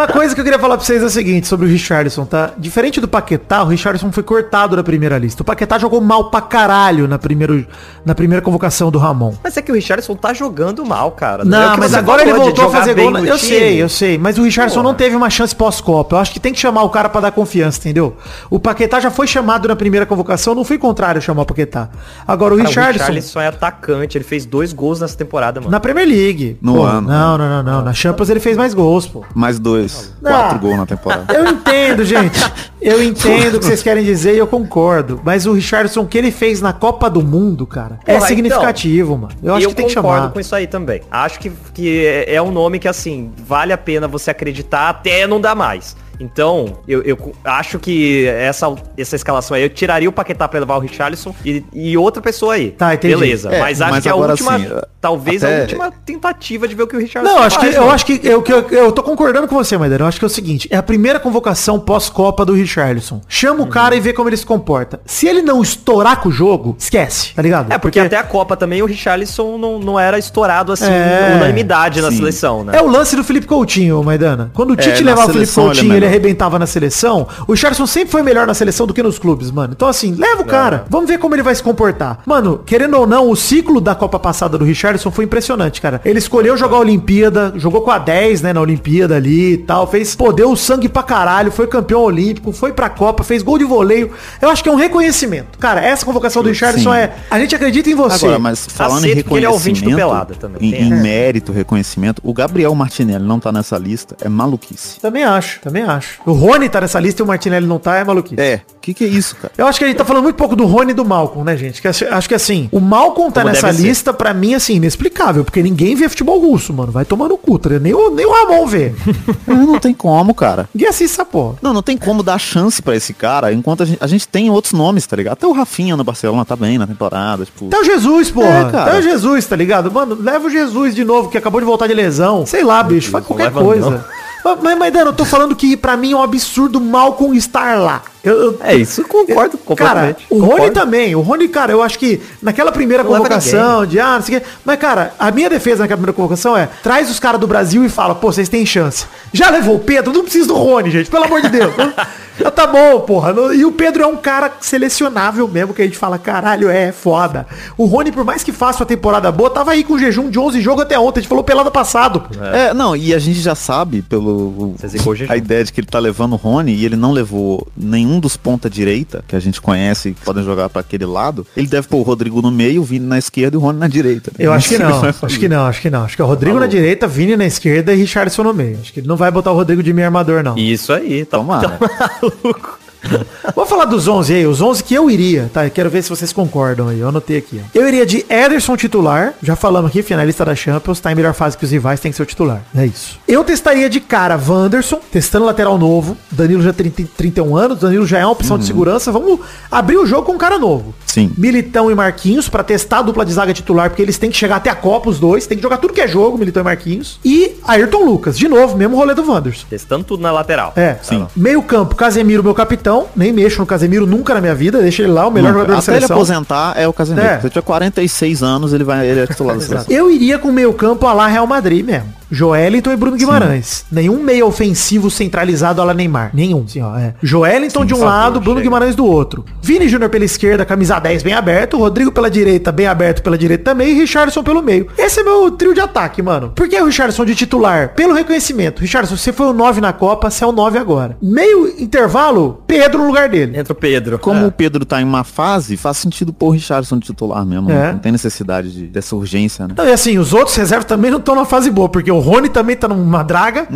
Uma coisa que eu queria falar pra vocês é o seguinte sobre o Richardson, tá? Diferente do Paquetá, o Richardson foi cortado da primeira lista. O Paquetá jogou mal pra caralho na, primeiro, na primeira convocação do Ramon. Mas é que o Richardson tá jogando mal, cara. É Não, que mas agora ele voltou a fazer gol. Eu time. sei, eu sei. Mas o Richardson Porra. não teve uma chance pós-Copa. Eu acho que tem que chamar o cara pra dar confiança, entendeu? O Paquetá já foi chamado na primeira convocação, não foi contrário chamar o Paquetá. Agora o Cara, Richardson. O Richarlison é atacante, ele fez dois gols nessa temporada, mano. Na Premier League. No Pô, ano. Não, não, não, não. Na Champions ele fez mais gols, pô. Mais dois, Não. quatro gols na temporada. Eu entendo, gente. Eu entendo o que vocês querem dizer e eu concordo. Mas o Richardson, o que ele fez na Copa do Mundo, cara, é Porra, significativo, mano. Eu acho eu que tem que concordo chamar. com isso aí também. Acho que, que é é um nome que, assim, vale a pena você acreditar até não dar mais. Então, eu, eu acho que essa, essa escalação aí, eu tiraria o Paquetá pra levar o Richarlison e, e outra pessoa aí. Tá, entendi. Beleza. É, mas acho mas que é a última, assim, talvez até- a última tentativa de ver o que o Richarlison Não, acho que, faz, eu mano. acho que eu, que eu, eu tô concordando com você, Maidana. Eu acho que é o seguinte, é a primeira convocação pós-Copa do Richarlison. Chama o Uhum. cara e vê como ele se comporta. Se ele não estourar com o jogo, esquece, tá ligado? É, porque até a Copa também o Richarlison não, não era estourado assim, É, unanimidade na sim. seleção, né? É o lance do Felipe Coutinho, Maidana. Quando o Tite na levava o Felipe é Coutinho, ele. Arrebentava na seleção. O Richardson sempre foi melhor na seleção do que nos clubes, mano. Então assim, leva o cara. Vamos ver como ele vai se comportar. Mano, querendo ou não, o ciclo da Copa passada do Richardson foi impressionante, cara. Ele escolheu jogar a Olimpíada, jogou com a 10, né, na Olimpíada ali e tal. Fez, pô, deu sangue pra caralho, foi campeão olímpico, foi pra Copa, fez gol de voleio. Eu acho que é um reconhecimento. Cara, essa convocação do Richardson Sim. é, a gente acredita em você. Agora, mas falando em Aceito porque ele é reconhecimento, Pelada também, em, em essa. mérito, reconhecimento, o Gabriel Martinelli não tá nessa lista, é maluquice. Também acho, também acho. O Rony tá nessa lista e o Martinelli não tá, é maluquice. É, o que que é isso, cara? Eu acho que a gente tá falando muito pouco do Rony e do Malcolm, né, gente? Que acho, acho que assim, o Malcolm tá Como nessa lista, pra mim, assim, inexplicável, porque ninguém vê futebol russo, mano. Vai tomar no cu, tá nem, o, nem o Ramon vê. Não, tem como, cara. ninguém assiste essa porra. Não, não tem como dar chance pra esse cara, enquanto a gente, a gente tem outros nomes, tá ligado? Até o Rafinha no Barcelona tá bem na temporada, tipo... Até o Jesus, porra. É, cara. Até o Jesus, tá ligado? Mano, leva o Jesus de novo, que acabou de voltar de lesão. Sei lá, bicho, faz qualquer coisa. não. Mas, mas, Dano, eu tô falando que pra mim é um absurdo Malcolm estar lá. Eu, eu- É isso, concordo Cara, completamente. o Rony Concordo. também. O Rony, cara, eu acho que naquela primeira Não convocação de ah, não sei o quê. Mas, cara, a minha defesa naquela primeira convocação é traz os caras do Brasil e fala, pô, vocês têm chance. Já levou o Pedro, não precisa do Rony, gente, pelo amor de Deus. Já tá bom, porra. E o Pedro é um cara selecionável mesmo, que a gente fala, caralho, é foda. O Rony, por mais que faça uma temporada boa, tava aí com jejum de 11 jogos até ontem. A gente falou pelada passado. É, não, e a gente já sabe pelo a ideia de que ele tá levando o Rony e ele não levou nenhum dos ponta direita que a gente conhece que podem jogar pra aquele lado. Ele deve pôr o Rodrigo no meio, o Vini na esquerda e o Rony na direita. Eu acho que não. Acho que não, acho que não. Acho que é o Rodrigo na direita, Vini na esquerda e Richardson no meio. Acho que ele não vai botar o Rodrigo de meio armador, não. Isso aí, tá, Tomara. tá maluco. Vou falar dos 11 aí, os 11 que eu iria, tá? Eu quero ver se vocês concordam aí, eu anotei aqui. ó. Eu iria de Ederson titular, já falamos aqui, finalista da Champions, tá em melhor fase que os rivais, tem que ser o titular. É isso. Eu testaria de cara Wanderson, testando lateral novo, Danilo já tem 30 31 anos, Danilo já é uma opção de segurança, vamos abrir o jogo com um cara novo. Sim. Militão e Marquinhos pra testar a dupla de zaga titular, porque eles têm que chegar até a Copa, os dois, tem que jogar tudo que é jogo, Militão e Marquinhos. E Ayrton Lucas, de novo, mesmo rolê do Wanderson. Testando tudo na lateral. É, Sim. Meio campo, Casemiro, meu capitão. Nem mexo no Casemiro nunca na minha vida. Deixa ele lá, o melhor Nunca. jogador da Até ele seleção. aposentar é o Casemiro. É. Se ele tiver 46 anos, ele vai ele é titular da seleção. Eu iria com o meio campo a lá Real Madrid mesmo. Joelinton e Bruno Guimarães. Nenhum meio ofensivo centralizado a la Neymar. Nenhum. Sim, ó, é. Joelinton de um lado, Bruno chega. Guimarães do outro. Vini Júnior pela esquerda, camisa 10 bem aberto. Rodrigo pela direita, bem aberto pela direita também. E Richardson pelo meio. Esse é meu trio de ataque, mano. Por que o Richardson de titular? Pelo reconhecimento. Richardson, você foi o 9 na Copa, você é o 9 agora. Meio intervalo, Pedro no lugar dele. Entra o Pedro. Como É. o Pedro tá em uma fase, faz sentido pôr o Richardson de titular mesmo. É. Não tem necessidade de- dessa urgência, né? Não, e assim, os outros reservas também não estão na fase boa, porque o Rony também tá numa draga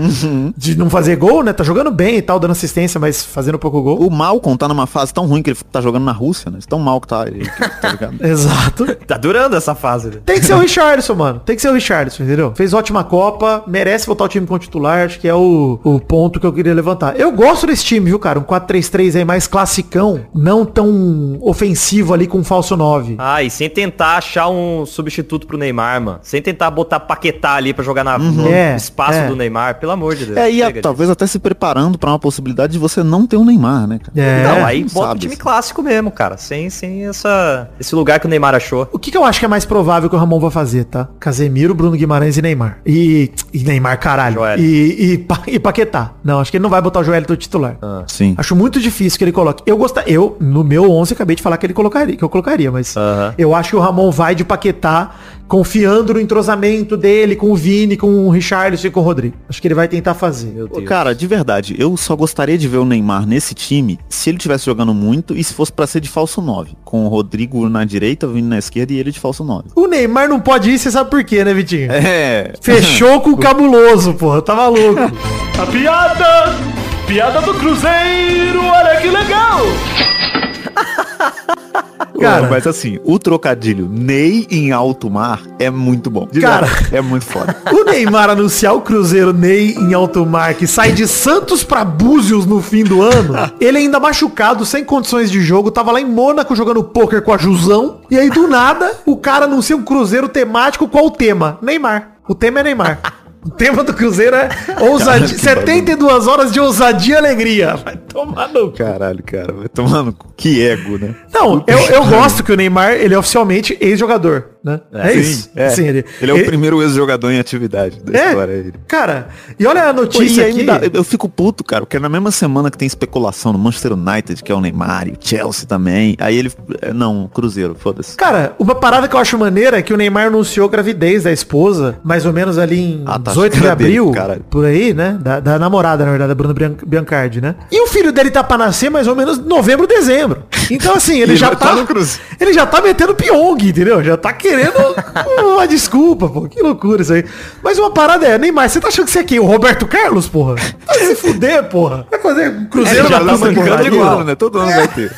de não fazer gol, né? Tá jogando bem e tal, dando assistência, mas fazendo pouco gol. O Malcom tá numa fase tão ruim que ele tá jogando na Rússia, né? Tão mal que tá ele, tá ligado? Exato. Tá durando essa fase. né? Tem que ser o Richardson, mano. Tem que ser o Richardson, entendeu? Fez ótima Copa, merece voltar ao time como titular, acho que é o, o ponto que eu queria levantar. Eu gosto desse time, viu, cara? Um 4-3-3 aí mais classicão, não tão ofensivo ali com um falso 9. Ah, e sem tentar achar um substituto pro Neymar, mano. Sem tentar botar Paquetá ali pra jogar na, no É, espaço é. do Neymar, pelo amor de Deus. É, e a- talvez até se preparando pra uma possibilidade de você não ter o Neymar, né, cara? É. Não, aí não bota o sabe, time assim. clássico mesmo, cara. Sem, sem essa, esse lugar que o Neymar achou. O que, que eu acho que é mais provável que o Ramon vai fazer, tá? Casemiro, Bruno Guimarães e Neymar. E, e Neymar, caralho. Joel. E, e, Pa- e Paquetá. Não, acho que ele não vai botar o Joelito titular. Sim. Acho muito difícil que ele coloque. Eu gostaria, eu no meu 11 acabei de falar que ele colocaria, que eu colocaria, mas Aham. eu acho que o Ramon vai de Paquetá, confiando no entrosamento dele com o Vini, com o Richarlison e com o Rodrigo. Acho que ele vai tentar fazer. Meu Pô, Deus. Cara, de verdade, eu só gostaria de ver o Neymar nesse time se ele tivesse jogando muito e se fosse pra ser de falso 9. Com o Rodrigo na direita, o Vini na esquerda e ele de falso 9. O Neymar não pode ir, você sabe por quê, né, Vitinho? É. Fechou com o cabuloso, porra. Tá maluco. A piada! Piada do Cruzeiro, olha que legal! Cara. Mas assim, o trocadilho Ney em alto mar é muito bom. De Cara. verdade, é muito foda. O Neymar anunciar o Cruzeiro Ney em alto mar, que sai de Santos pra Búzios no fim do ano, ele ainda machucado, sem condições de jogo, tava lá em Mônaco jogando pôquer com a Jusão, e aí do nada o cara anuncia um Cruzeiro temático, qual o tema? Neymar. O tema é Neymar. O tema do Cruzeiro é ousadia, que 72 horas de ousadia e alegria. Vai tomar no cu. Caralho, cara, vai tomando. Que ego, né? Não, eu, eu gosto que o Neymar, ele é oficialmente ex-jogador, né? É, Sim, isso. É. Sim, ele, é o primeiro ex-jogador em atividade da É, história. Ele. cara, e olha a notícia aqui. dá- eu- fico puto, cara, porque na mesma semana que tem especulação no Manchester United, que é o Neymar e o Chelsea também, aí ele. é, Não, Cruzeiro, foda-se. Cara, uma parada que eu acho maneira é que o Neymar anunciou gravidez da esposa, mais ou menos ali em Ah, tá, 18 de que dele, abril, caralho. por aí, né? Da, da namorada, na verdade, da Bruna Bian- Biancardi, né? E o filho dele tá pra nascer mais ou menos novembro, dezembro. Então, assim, ele Ele já tá. tá ele já tá metendo piong, entendeu? Já tá querendo uma desculpa, pô. Que loucura isso aí. Mas uma parada é, Neymar, você tá achando que você é quem? O Roberto Carlos, porra? Vai se fuder, porra. Vai fazer um cruzeiro Ele já da tá mancando igual, né? Todo ano vai ter.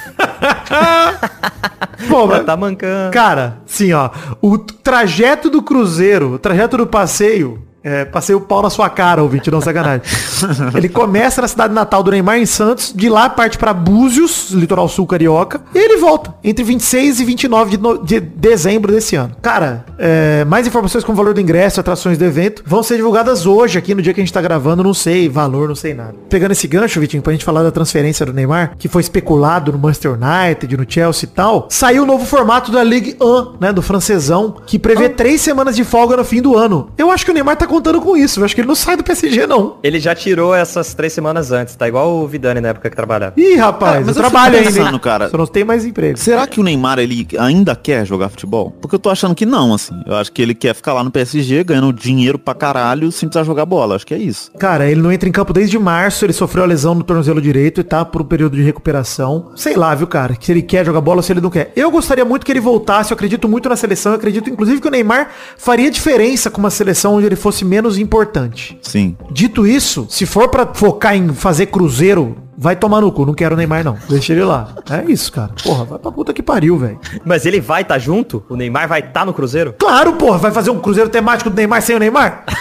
Pô, mas- Tá mancando. Cara, sim, ó. O trajeto do cruzeiro, o trajeto do passeio. É, passei o pau na sua cara, ouvinte, não sacanagem. ele começa na cidade natal do Neymar, em Santos, de lá parte pra Búzios, litoral sul carioca, e ele volta entre 26 e 29 de, no- de dezembro desse ano. Cara, é, mais informações com o valor do ingresso, atrações do evento, vão ser divulgadas hoje, aqui no dia que a gente tá gravando, não sei, valor, não sei nada. Pegando esse gancho, Vitinho, pra gente falar da transferência do Neymar, que foi especulado no Manchester United, no Chelsea e tal, saiu o novo formato da Ligue 1, né, do francesão, que prevê três semanas de folga no fim do ano. Eu acho que o Neymar tá contando com isso, eu acho que ele não sai do PSG, não. Ele já tirou essas três semanas antes, tá igual o Vidani na época que trabalhava. Ih, rapaz, Ah, mas eu eu trabalho fico ainda, hein? pensando, cara. Só não tem mais emprego. Será que o Neymar ele ainda quer jogar futebol? Porque eu tô achando que não, assim. Eu acho que ele quer ficar lá no PSG ganhando dinheiro pra caralho sem precisar jogar bola. Acho que é isso. Cara, ele não entra em campo desde março, ele sofreu a lesão no tornozelo direito e tá por um período de recuperação. Sei lá, viu, cara, que se ele quer jogar bola ou se ele não quer. Eu gostaria muito que ele voltasse, eu acredito muito na seleção, eu acredito inclusive que o Neymar faria diferença com uma seleção onde ele fosse menos importante. Sim. Dito isso, se for pra focar em fazer cruzeiro, vai tomar no cu, não quero o Neymar não. Deixa ele lá. É isso, cara. Porra, vai pra puta que pariu, velho. Mas ele vai estar junto? O Neymar vai estar no Cruzeiro? Claro, porra, vai fazer um cruzeiro temático do Neymar sem o Neymar?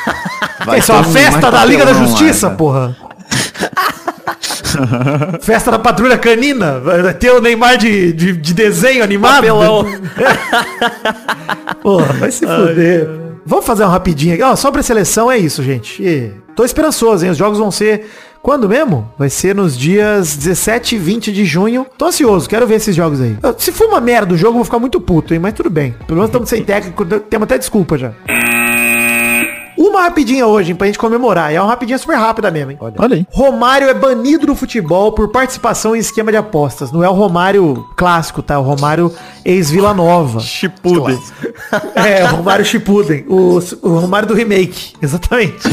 Vai Isso é uma um festa da Liga da lá, Justiça, porra. festa da Patrulha Canina. Vai ter o Neymar de, de, de desenho animado. Papelão. porra, vai se fuder. Vamos fazer uma rapidinha aqui. Ó, sobre a seleção é isso, gente. E tô esperançoso, hein? Os jogos vão ser... Quando mesmo? Vai ser nos dias 17 e 20 de junho. Tô ansioso, quero ver esses jogos aí. Se for uma merda o jogo, eu vou ficar muito puto, hein? Mas tudo bem. Pelo menos estamos sem técnico, temos até desculpa já. Uma rapidinha hoje, hein, pra gente comemorar. E é uma rapidinha super rápida mesmo, hein? Olha aí. Romário é banido do futebol por participação em esquema de apostas. Não é o Romário clássico, tá? É o Romário ex-Vila Nova. Chipuden. É, o Romário Shippuden. O, o Romário do remake. Exatamente.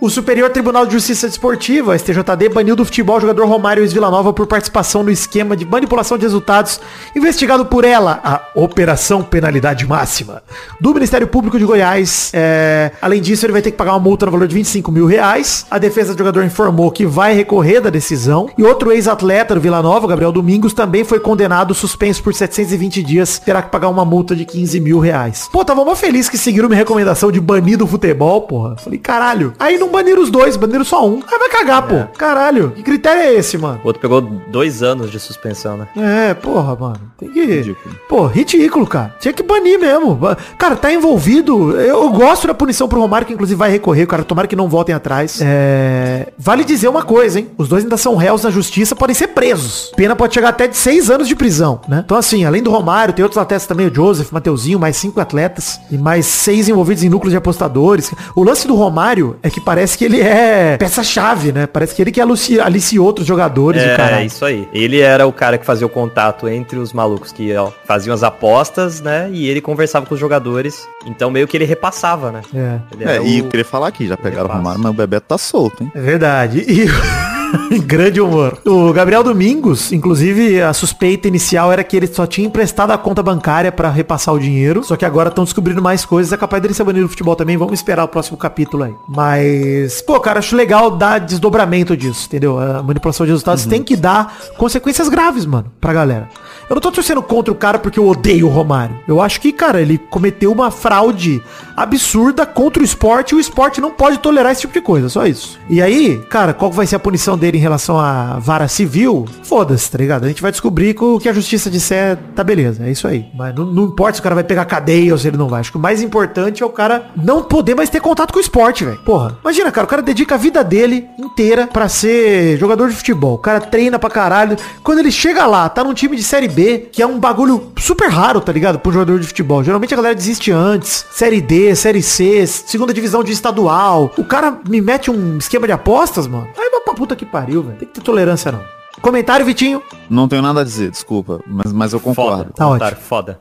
o Superior Tribunal de Justiça Desportiva, STJD, baniu do futebol o jogador Romário ex-Vila Nova por participação no esquema de manipulação de resultados investigado por ela, a Operação Penalidade Máxima, do Ministério Público de Goiás. É, além disso, ele vai ter que pagar uma multa no valor de 25 mil reais. A defesa do jogador informou que vai recorrer da decisão. E outro ex-atleta do Vila Nova, Gabriel Domingos, também foi condenado, suspenso por 720 dias, terá que pagar uma multa de 15 mil reais. Pô, tava mó feliz que seguiram minha recomendação de banir do futebol, porra. Falei, caralho. Aí não baniram os dois, baniram só um. Aí vai cagar, pô. Caralho. Que critério é esse, mano? O outro pegou dois anos de suspensão, né? É, porra, mano. Tem que. Ridículo. Pô, ridículo, cara. Tinha que banir mesmo. Cara, tá envolvido. Eu, eu gosto da punição pro Romário, que inclusive vai recorrer, cara. Tomara que não voltem atrás. É. Vale dizer uma coisa, hein? Os dois ainda são réus na justiça, podem ser presos. Pena pode chegar até de seis anos de prisão, né? Então, assim, além do Romário, tem outros atletas também, o Joseph, Mateuzinho, mais cinco atletas e mais seis envolvidos em núcleos de apostadores. O lance do Romário é que parece que ele é peça-chave, né? Parece que ele que aluci- aliciou outros jogadores, o É, cara. isso aí. Ele era o cara que fazia o contato entre os malucos que ó, faziam as apostas, né? E ele conversava com os jogadores. Então meio que ele repassava, né? É. Ele É, e o- eu queria falar aqui, já pegaram o Repasse. Romário, mas o Bebeto tá solto, hein? É verdade. E grande humor. O Gabriel Domingos, inclusive, a suspeita inicial era que ele só tinha emprestado a conta bancária pra repassar o dinheiro. Só que agora estão descobrindo mais coisas. É capaz dele ser banido do futebol também. Vamos esperar o próximo capítulo aí. Mas, pô, cara, acho legal dar desdobramento disso, entendeu? A manipulação de resultados tem que dar consequências graves, mano, pra galera. Eu não tô torcendo contra o cara porque eu odeio o Romário. Eu acho que, cara, ele cometeu uma fraude absurda contra o esporte e o esporte não pode tolerar esse tipo de coisa, só isso. E aí, cara, qual vai ser a punição dele em relação à vara civil? Foda-se, tá ligado? A gente vai descobrir que o que a justiça disser, tá beleza, é isso aí. Mas não, não importa se o cara vai pegar cadeia ou se ele não vai. Acho que o mais importante é o cara não poder mais ter contato com o esporte, velho. Porra, imagina, cara, o cara dedica a vida dele inteira pra ser jogador de futebol. O cara treina pra caralho. Quando ele chega lá, tá num time de Série B, que é um bagulho super raro, tá ligado? Pro jogador de futebol. Geralmente a galera desiste antes. Série D, Série C, segunda divisão de estadual. O cara me mete um esquema de apostas, mano. Aí vai pra puta que pariu, velho. Tem que ter tolerância, não. Comentário, Vitinho. Não tenho nada a dizer, desculpa, mas, mas eu concordo. Foda. Tá Comentário Foda.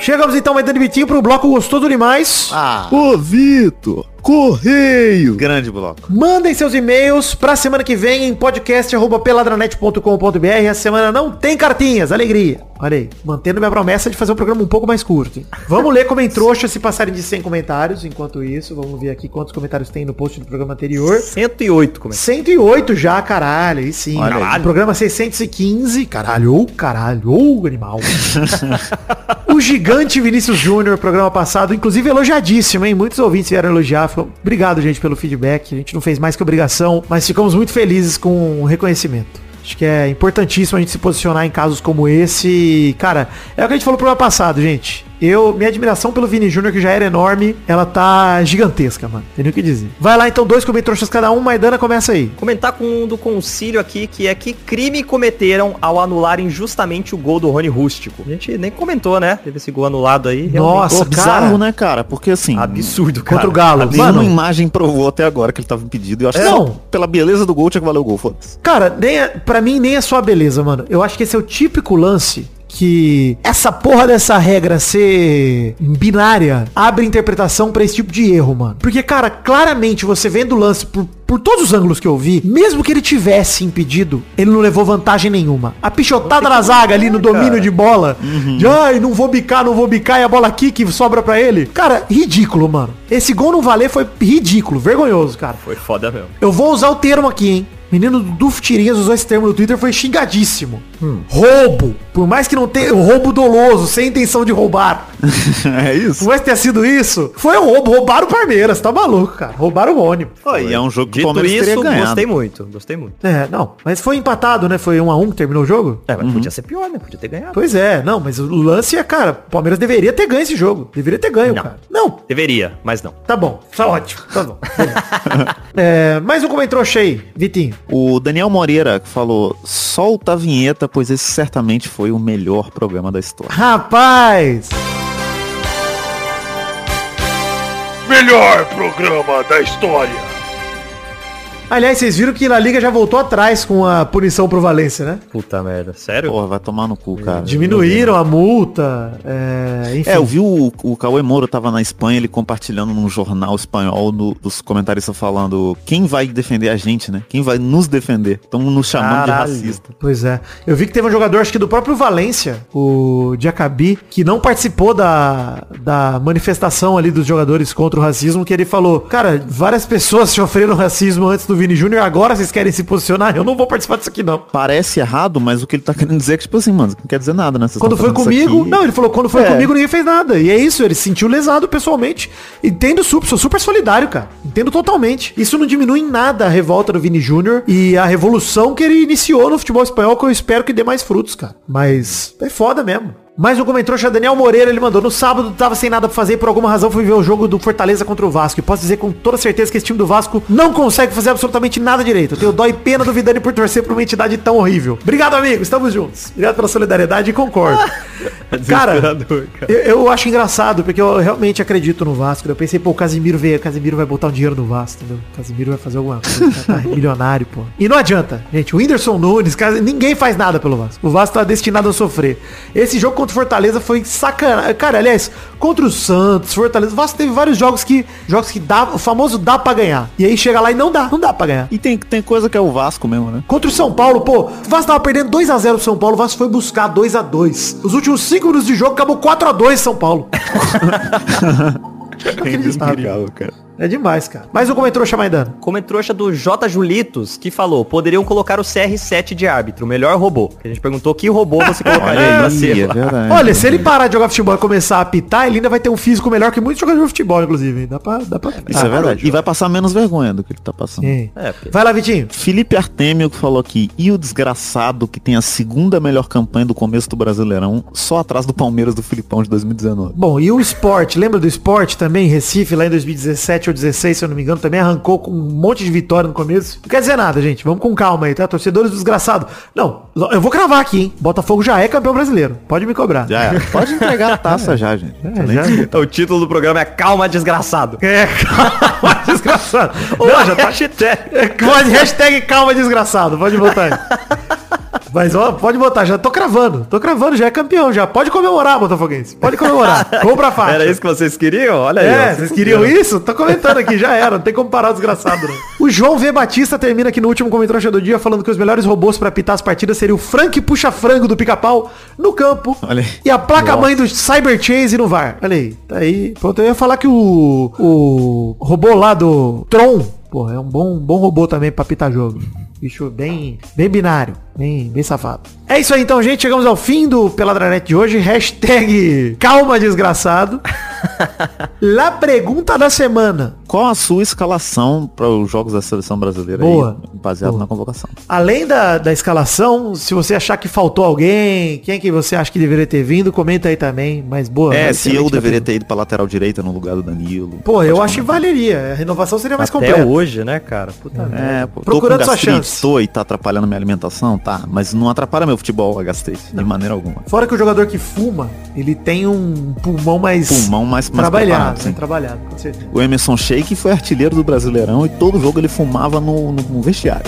Chegamos então, Maidana e Vitinho, pro bloco gostoso demais. Ah. Ô, Vitor, correio. Grande bloco. Mandem seus e-mails pra semana que vem em podcast.peladranet.com.br. A semana não tem cartinhas, alegria. Olha aí, mantendo minha promessa de fazer um programa um pouco mais curto. hein? Vamos ler como em trouxa se passarem de 100 comentários. Enquanto isso, vamos ver aqui quantos comentários tem no post do programa anterior. 108 comentários. 108 já, caralho. Aí sim. Olha aí. Caralho. Programa 615. Caralho, ô caralho, ô animal. o gigante Vinícius Júnior, programa passado, inclusive elogiadíssimo, hein? Muitos ouvintes vieram elogiar. Obrigado, gente, pelo feedback. A gente não fez mais que obrigação, mas ficamos muito felizes com o reconhecimento. Acho que é importantíssimo a gente se posicionar em casos como esse. E, Cara, é o que a gente falou no programa passado, gente. Eu, minha admiração pelo Vini Júnior, que já era enorme, ela tá gigantesca, mano. Tem nem o que dizer. Vai lá então, dois comentários cada um, Maidana começa aí. Comentar com um do concílio aqui, que é que crime cometeram ao anular injustamente o gol do Rony Rústico. A gente nem comentou, né? Teve esse gol anulado aí. realmente. Nossa, Pô, bizarro, cara. né, cara? Porque assim, Absurdo, cara. Contra o Galo. nenhuma Mano, imagem provou até agora que ele tava impedido. E eu acho que Não. pela beleza do gol tinha que valer o gol, foda-se. Cara, nem é, pra mim nem é só a beleza, mano. Eu acho que esse é o típico lance que essa porra dessa regra ser binária abre interpretação pra esse tipo de erro, mano. Porque, cara, claramente você vendo o lance por, por todos os ângulos que eu vi, mesmo que ele tivesse impedido, ele não levou vantagem nenhuma. A pichotada na zaga ali no domínio de bola, de ai, não vou bicar, não vou bicar, e a bola aqui que sobra pra ele. Cara, ridículo, mano. Esse gol não valer foi ridículo, vergonhoso, cara. Foi foda mesmo. Eu vou usar o termo aqui, hein? Menino do Futirinhas usou esse termo no Twitter, foi xingadíssimo. Roubo. Por mais que não tenha roubo doloso, sem intenção de roubar. é isso? Por mais que tenha sido isso, foi um roubo. Roubaram o Palmeiras, tá maluco, cara. Roubaram o ônibus. Pô, e é um jogo o Dito Palmeiras teria isso, ganhado. gostei muito. Gostei muito. É, não. Mas foi empatado, né? Foi um a um que terminou o jogo? É, mas podia ser pior, né? Podia ter ganhado. Pois é, não, mas o lance é, cara, o Palmeiras deveria ter ganho esse jogo. Deveria ter ganho, Não. cara. Não, Deveria, mas não. tá bom. Tá ótimo. Tá bom. É, mais um comentário aí, Vitinho. O Daniel Moreira falou, solta a vinheta, pois esse certamente foi o melhor programa da história. Rapaz! melhor programa da história. Aliás, vocês viram que na Liga já voltou atrás com a punição pro Valência, né? Puta merda. Sério? Porra, vai tomar no cu, cara. Diminuíram a multa, é, enfim. É, eu vi o, o Cauê Moura tava na Espanha, ele compartilhando num jornal espanhol do- dos comentaristas falando quem vai defender a gente, né? Quem vai nos defender? Estão nos chamando Caralho. de racista. Pois é. Eu vi que teve um jogador, acho que do próprio Valência, o Diacabi, que não participou da, da manifestação ali dos jogadores contra o racismo, que ele falou, cara, várias pessoas sofreram racismo antes do Vini Júnior, agora vocês querem se posicionar? Eu não vou participar disso aqui, não. Parece errado, mas o que ele tá querendo dizer é que, tipo assim, mano, não quer dizer nada, né? Vocês Quando foi comigo, não, ele falou, quando foi É. comigo ninguém fez nada. E é isso, ele se sentiu lesado pessoalmente. Entendo super, sou super solidário, cara. Entendo totalmente. Isso não diminui em nada a revolta do Vini Júnior e a revolução que ele iniciou no futebol espanhol, que eu espero que dê mais frutos, cara. Mas é foda mesmo. Mais um comentrouxa, Daniel Moreira, ele mandou. No sábado tava sem nada pra fazer e por alguma razão fui ver o jogo do Fortaleza contra o Vasco. E posso dizer com toda certeza que esse time do Vasco não consegue fazer absolutamente nada direito. Eu tenho dó e pena do Vidani por torcer pra uma entidade tão horrível. Obrigado, amigo. Estamos juntos. Obrigado pela solidariedade e concordo. cara, cara. Eu, eu acho engraçado, porque eu realmente acredito no Vasco. Eu pensei, pô, o Casimiro veio, o Casimiro vai botar um dinheiro no Vasco, entendeu? O Casimiro vai fazer alguma coisa, cara tá milionário, pô. E não adianta, gente. O Whindersson Nunes, cara, ninguém faz nada pelo Vasco. O Vasco tá destinado a sofrer. Esse jogo contra o Fortaleza foi sacanagem. Cara, aliás, contra o Santos, Fortaleza, o Vasco teve vários jogos que, jogos que dá, o famoso dá pra ganhar. E aí chega lá e não dá, não dá pra ganhar. E tem, tem coisa que é o Vasco mesmo, né? Contra o São Paulo, pô, o Vasco tava perdendo 2x0 pro São Paulo, o Vasco foi buscar 2x2. Os últimos 5 minutos de jogo acabou 4x2 São Paulo. Inacreditável, cara. É demais, cara. Mais um comentário Chamaidano. Comentrouxa do J. Julitos, que falou, poderiam colocar o CR7 de árbitro, o melhor robô. A gente perguntou que robô você colocaria pra Aí, ser. é. Olha, se ele parar de jogar futebol e começar a apitar, ele ainda vai ter um físico melhor que muitos jogadores de futebol, inclusive. Dá pra... Dá pra... Isso é verdade. E vai passar menos vergonha do que ele tá passando. É. Vai lá, Vitinho. Felipe Artemio que falou aqui, e o desgraçado que tem a segunda melhor campanha do começo do Brasileirão, só atrás do Palmeiras do Filipão de 2019. Bom, e o esporte, lembra do esporte também? Recife, lá em 2017 ou 16, se eu não me engano, também arrancou com um monte de vitória no começo. Não quer dizer nada, gente. Vamos com calma aí, tá? Torcedores desgraçados. Não, eu vou cravar aqui, hein? Botafogo já é campeão brasileiro. Pode me cobrar. Já é. Pode entregar a taça já, gente. É, já- Então, o título do programa é Calma Desgraçado. É, calma, desgraçado. Não, já tá... hashtag. É, pode- Hashtag calma, desgraçado. Pode botar aí. Mas, ó, pode botar. Já tô cravando. Tô cravando, já é campeão. Já pode comemorar, Botafoguense. Pode comemorar. Compra a faixa. Era isso que vocês queriam? Olha aí. É, vocês queriam isso? Tô comentando aqui, já era. Não tem como parar o desgraçado, não. O João V. Batista termina aqui no último comentário do dia falando que os melhores robôs pra apitar as partidas seriam o Frank Puxa-Frango do Pica-Pau no campo Olha aí. e a placa-mãe do Cyber Chase no VAR. Olha aí, tá aí. Pronto, eu ia falar que o, o robô lá do Tron, porra, é um bom, bom robô também pra apitar jogo. Bicho bem, bem binário, bem, bem safado. É isso aí então, gente. Chegamos ao fim do Peladranet de hoje. Hashtag calma desgraçado. La pergunta da semana. Qual a sua escalação para os jogos da seleção brasileira Boa. aí, baseado Boa. na convocação? Além da, da escalação, se você achar que faltou alguém, quem que você acha que deveria ter vindo, comenta aí também. Mas boa. É, se eu deveria ter ido pra lateral direita no lugar do Danilo. Pô, eu acho que valeria. A renovação seria mais Até completa. hoje, né, cara? Puta merda. É, pô, Procurando sua chance. Tô e tá atrapalhando minha alimentação, tá. Mas não atrapalha meu futebol a gastrite, de maneira alguma. Fora que o jogador que fuma, ele tem um pulmão mais Pulmão mais, mais trabalhado, né? trabalhado, com certeza. O Emerson Sheik foi artilheiro do Brasileirão e todo jogo ele fumava no, no, no vestiário.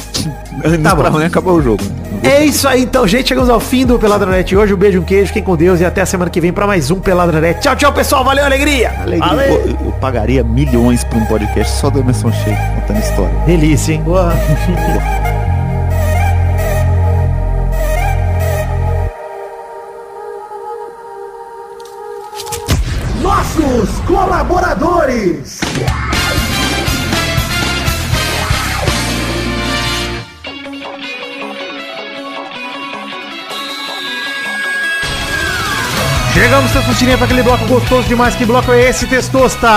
Tá bom. pra amanhã acabou o jogo. É isso aí, então, gente. Chegamos ao fim do Peladranet hoje. Um beijo, um queijo, fiquem com Deus e até a semana que vem pra mais um Peladranet. Tchau, tchau, pessoal. Valeu, alegria. alegria. Eu, eu pagaria milhões pra um podcast só do Emerson Sheik contando história. Delícia, hein? Boa. Nossos colaboradores. Chegamos, Testostirinha, para aquele bloco gostoso demais. Que bloco é esse, Testosta?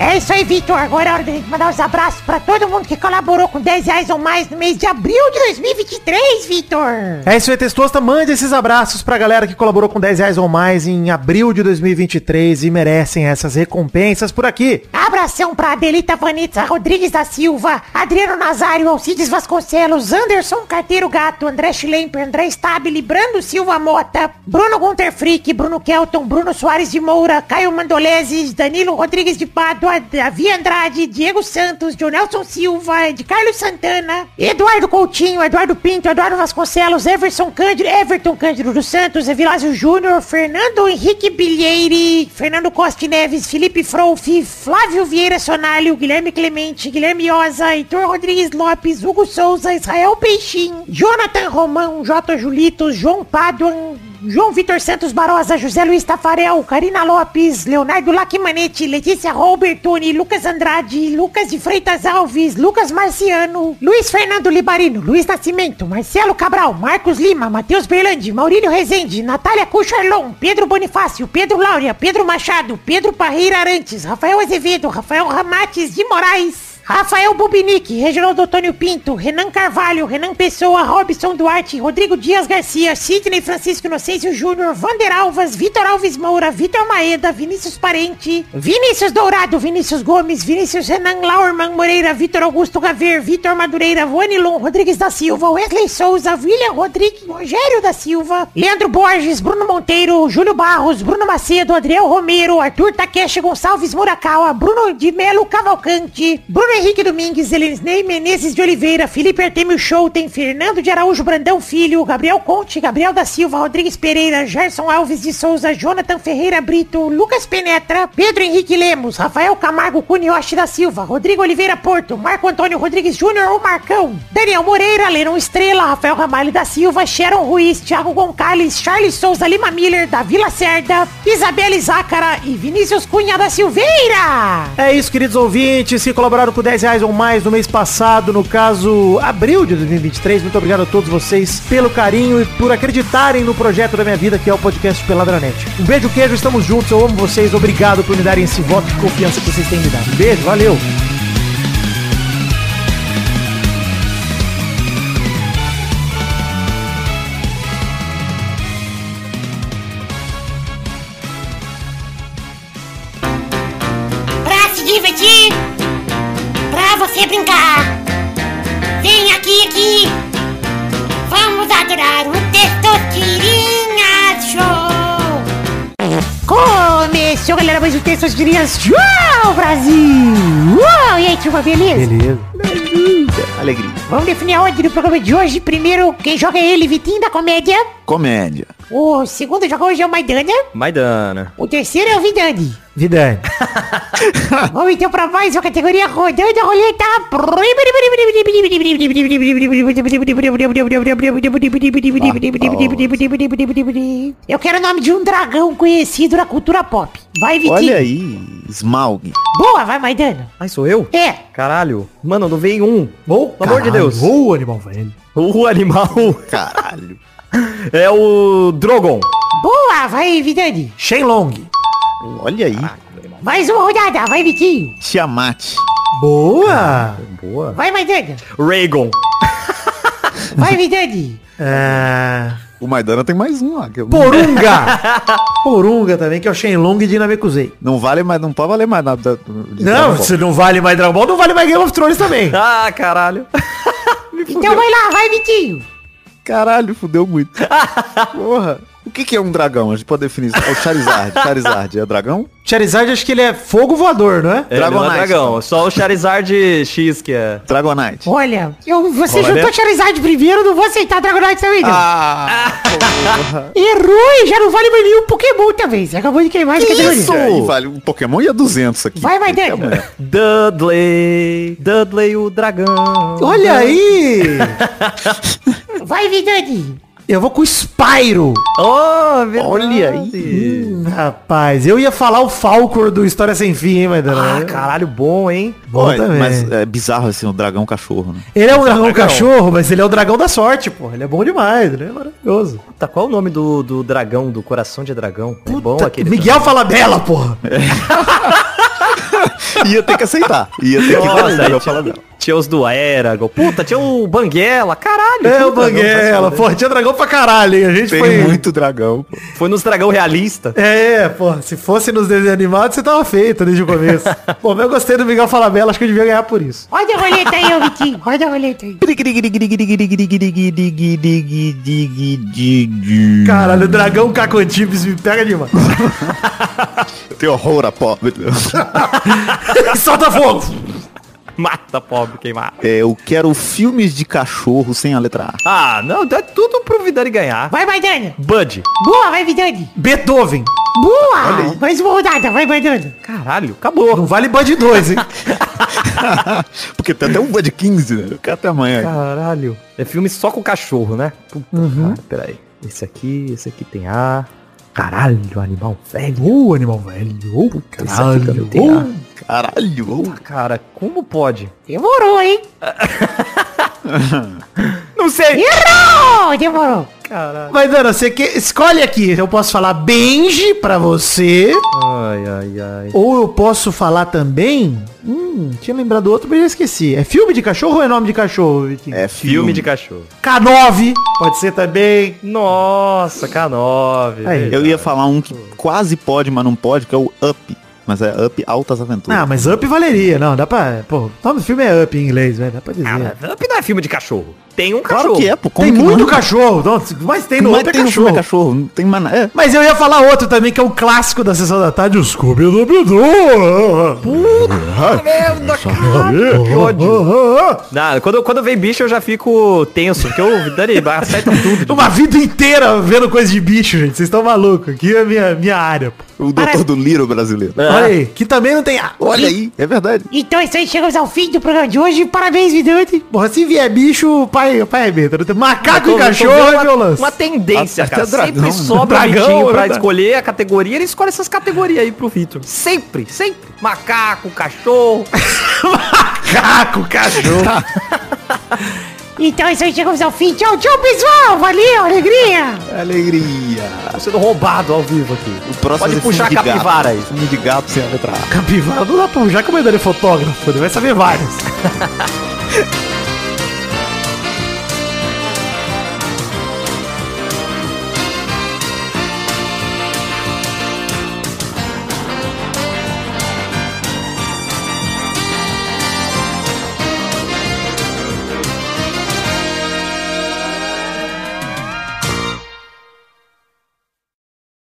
É isso aí, Vitor. Agora é hora gente mandar os abraços pra todo mundo que colaborou com 10 reais ou mais no mês de abril de 2023, Vitor. É isso aí, Testosta. Mande esses abraços pra galera que colaborou com 10 reais ou mais em abril de 2023 e merecem essas recompensas por aqui. Abração pra Adelita Vanitza Rodrigues da Silva, Adriano Nazário, Alcides Vasconcelos, Anderson Carteiro Gato, André Schlemper, André Stabile, Brando Silva Mota, Bruno Gunter Frick, Bruno Bruno Kelton, Bruno Soares de Moura, Caio Mandoleses, Danilo Rodrigues de Pádua, Davi Andrade, Diego Santos, Jonelson Silva, de Carlos Santana, Eduardo Coutinho, Eduardo Pinto, Eduardo Vasconcelos, Everson Cândido, Everton Cândido dos Santos, Evilásio Júnior, Fernando Henrique Bilheire, Fernando Costa Neves, Felipe Frouf, Flávio Vieira Sonalho, Guilherme Clemente, Guilherme Oza, Heitor Rodrigues Lopes, Hugo Souza, Israel Peixinho, Jonathan Romão, J. Julitos, João Paduan, João Vitor Santos Barosa, José Luiz Tafarel, Karina Lopes, Leonardo Lacmanete, Letícia Robertoni, Lucas Andrade, Lucas de Freitas Alves, Lucas Marciano, Luiz Fernando Libarino, Luiz Nascimento, Marcelo Cabral, Marcos Lima, Matheus Berlandi, Maurílio Rezende, Natália Cucharlon, Pedro Bonifácio, Pedro Laura, Pedro Machado, Pedro Parreira Arantes, Rafael Azevedo, Rafael Ramates de Moraes, Rafael Bubinic, Reginaldo Antônio Pinto, Renan Carvalho, Renan Pessoa, Robson Duarte, Rodrigo Dias Garcia, Sidney Francisco Inocêncio Júnior, Vander Alvas, Vitor Alves Moura, Vitor Maeda, Vinícius Parente, Vinícius Dourado, Vinícius Gomes, Vinícius Renan Laurman Moreira, Vitor Augusto Gaver, Vitor Madureira, Vanilon Rodrigues da Silva, Wesley Souza, William Rodrigues, Rogério da Silva, Leandro Borges, Bruno Monteiro, Júlio Barros, Bruno Macedo, Adriel Romero, Arthur Takeshi Gonçalves Murakawa, Bruno de Melo Cavalcante, Bruno Henrique Domingues, Elisnei Menezes de Oliveira, Felipe Artemio Schouten, Fernando de Araújo Brandão Filho, Gabriel Conte, Gabriel da Silva, Rodrigues Pereira, Gerson Alves de Souza, Jonathan Ferreira Brito, Lucas Penetra, Pedro Henrique Lemos, Rafael Camargo Cunioche da Silva, Rodrigo Oliveira Porto, Marco Antônio Rodrigues Júnior ou Marcão, Daniel Moreira, Lenon Estrela, Rafael Ramalho da Silva, Sharon Ruiz, Thiago Gonçalves, Charles Souza Lima Miller, da Vila Cerda, Isabelle Zácara e Vinícius Cunha da Silveira. É isso, queridos ouvintes, que colaboraram com 10 reais ou mais no mês passado, no caso, abril de 2023. Muito obrigado a todos vocês pelo carinho e por acreditarem no projeto da minha vida, que é o podcast Peladranet. Um beijo, queijo, estamos juntos, eu amo vocês, obrigado por me darem esse voto de confiança que vocês têm me dado. Um beijo, valeu! Começou, galera, mais um Testosterinha Show, Brasil. Uau, e aí, turma, beleza? Beleza. Alegria. Vamos definir a ordem do programa de hoje. Primeiro, quem joga é ele, Vitinho da Comédia. Comédia. O segundo joga hoje é o Maidana. Maidana. O terceiro é o Vidani. Vidani. Vamos então pra mais uma categoria rodando a roleta. Eu quero o nome de um dragão conhecido na cultura pop. Vai, Vitinho. Olha aí, Smaug. Boa, vai, Maidana. Ai, sou eu? É. Caralho. Mano, não veio um. Bom, Pelo amor de Deus. Boa, animal velho. O animal Caralho. é o Drogon. Boa, vai, Vidani. Shenlong. Olha aí. Mais uma rodada, vai, Vitinho. Tiamat. Boa. Boa. Vai, Maidana. Rhaegon. Vai, Vidani. É... O Maidana tem mais um lá. Que eu... Porunga. Porunga também, que é o Shenlong de Namekusei. Não vale mais, não pode valer mais nada. de Não, se não vale mais Dragon Ball, não vale mais Game of Thrones também. Ah, caralho. Então vai lá, vai, Vitinho. Caralho, fudeu muito. Porra. O que, que é um dragão? A gente pode definir isso. É o Charizard. Charizard é dragão? Charizard acho que ele é fogo voador, não é? É, ele não é Dragonite, dragão. Só o Charizard X que é. Dragonite. Olha, eu, você Olha. juntou Charizard primeiro, não vou aceitar Dragonite também, não. Ah, Errou e já não vale mais nenhum Pokémon também. Você acabou de queimar de categoria. isso aí vale um Pokémon e é 200 aqui. Vai, vai, Dani. Dudley. Dudley o dragão. Olha aí! Vai, Vidani. Eu vou com o Spyro. Oh, verdade. Olha aí. Hum, rapaz, eu ia falar o Falcor do História Sem Fim, hein, mas Ah, caralho, bom, hein? Bom Olha, também. mas é bizarro assim, o dragão cachorro, né? Ele é um dragão dragão. cachorro, mas ele é o dragão da sorte, pô. Ele é bom demais, ele é maravilhoso. Tá, qual é o nome do, do dragão, do coração de dragão? É bom Puta, aquele. Miguel Falabella, porra. Ia ter que aceitar. Ia ter que Nossa, Falabella. Tinha os do Eragon. Puta, tinha o Banguela. Caralho. É, o Banguela. Pô, tinha dragão pra caralho, hein? A gente Tem foi... muito dragão, pô. Foi nos dragão realista. É, pô, se fosse nos desenhos animados, você tava feito desde o começo. Pô, mas eu gostei do Miguel Falabella, acho que eu devia ganhar por isso. Roda a roleta aí, ô Vitinho. Roda a roleta aí. Caralho, o dragão Cacotipes me pega demais. Tem horror a pobre. Solta fogo! Mata pobre queimar. É, eu quero filmes de cachorro sem a letra A. Ah, não, dá tudo pro Vidani ganhar. Vai, Maidana. Bud. Boa, vai, Vidani. Beethoven. Boa. Mais uma rodada, vai, Maidana. Caralho, acabou. Não vale Bud 2, hein? Porque tem até um Bud 15, né? Eu quero até amanhã. Caralho. É filme só com cachorro, né? Puta, cara, peraí. Esse aqui, esse aqui tem A. Caralho, animal velho. Ô, animal velho. Ô, Esse aqui também tem A. Caralho. ô. Cara, como pode? Demorou, hein? Não sei. Errou! Demorou. Caralho. Mas, Dana, você que... escolhe aqui. Eu posso falar Benji pra você. Ai, ai, ai. Ou eu posso falar também... Hum, tinha lembrado outro, mas já esqueci. É filme de cachorro ou é nome de cachorro, Vitinho? É Filme de cachorro. K9. Pode ser também. Nossa, K9. Aí. Eu ia falar um que quase pode, mas não pode, que é o Up. Mas é Up Altas Aventuras. Ah, mas Up valeria. Não, dá pra... Pô, o nome do filme é Up em inglês, velho. Dá pra dizer. Ah, Up não é filme de cachorro. Tem um claro cachorro. que é, pô. Tem muito não? cachorro. Não, mas tem no Mas Up é tem filme cachorro. é cachorro. Tem. É. Mas eu ia falar outro também, que é um clássico da sessão da tarde, o scooby doo merda, cara. Que ódio. Não, quando, quando vem bicho eu já fico tenso, porque o Dani acerta tudo. Uma vida inteira vendo coisa de bicho, gente. Vocês estão malucos. Aqui é minha, minha área. pô. O doutor do Liro brasileiro. Olha aí, que também não tem... A. Olha aí, é verdade. Então é isso aí, chegamos ao fim do programa de hoje. Parabéns, Vidante. Porra, se vier bicho, o pai, pai arrebenta. Não tem Macaco Tô- e cachorro é uma, violência. uma tendência, Até cara. dragão, sempre né? sobra Dragão, Vitinho é pra escolher a categoria. Ele escolhe essas categorias aí pro Vitor. Sempre, sempre. Macaco, cachorro. Macaco, cachorro. Então é isso aí, chegamos ao fim. Tchau, tchau, pessoal. Valeu, alegria. Alegria. Tô sendo roubado ao vivo aqui. O próximo Pode é puxar a capivara aí. Filme de gato sem a letra A. Capivara, não dá pra... Já que o Maidana é fotógrafo, ele vai saber vários.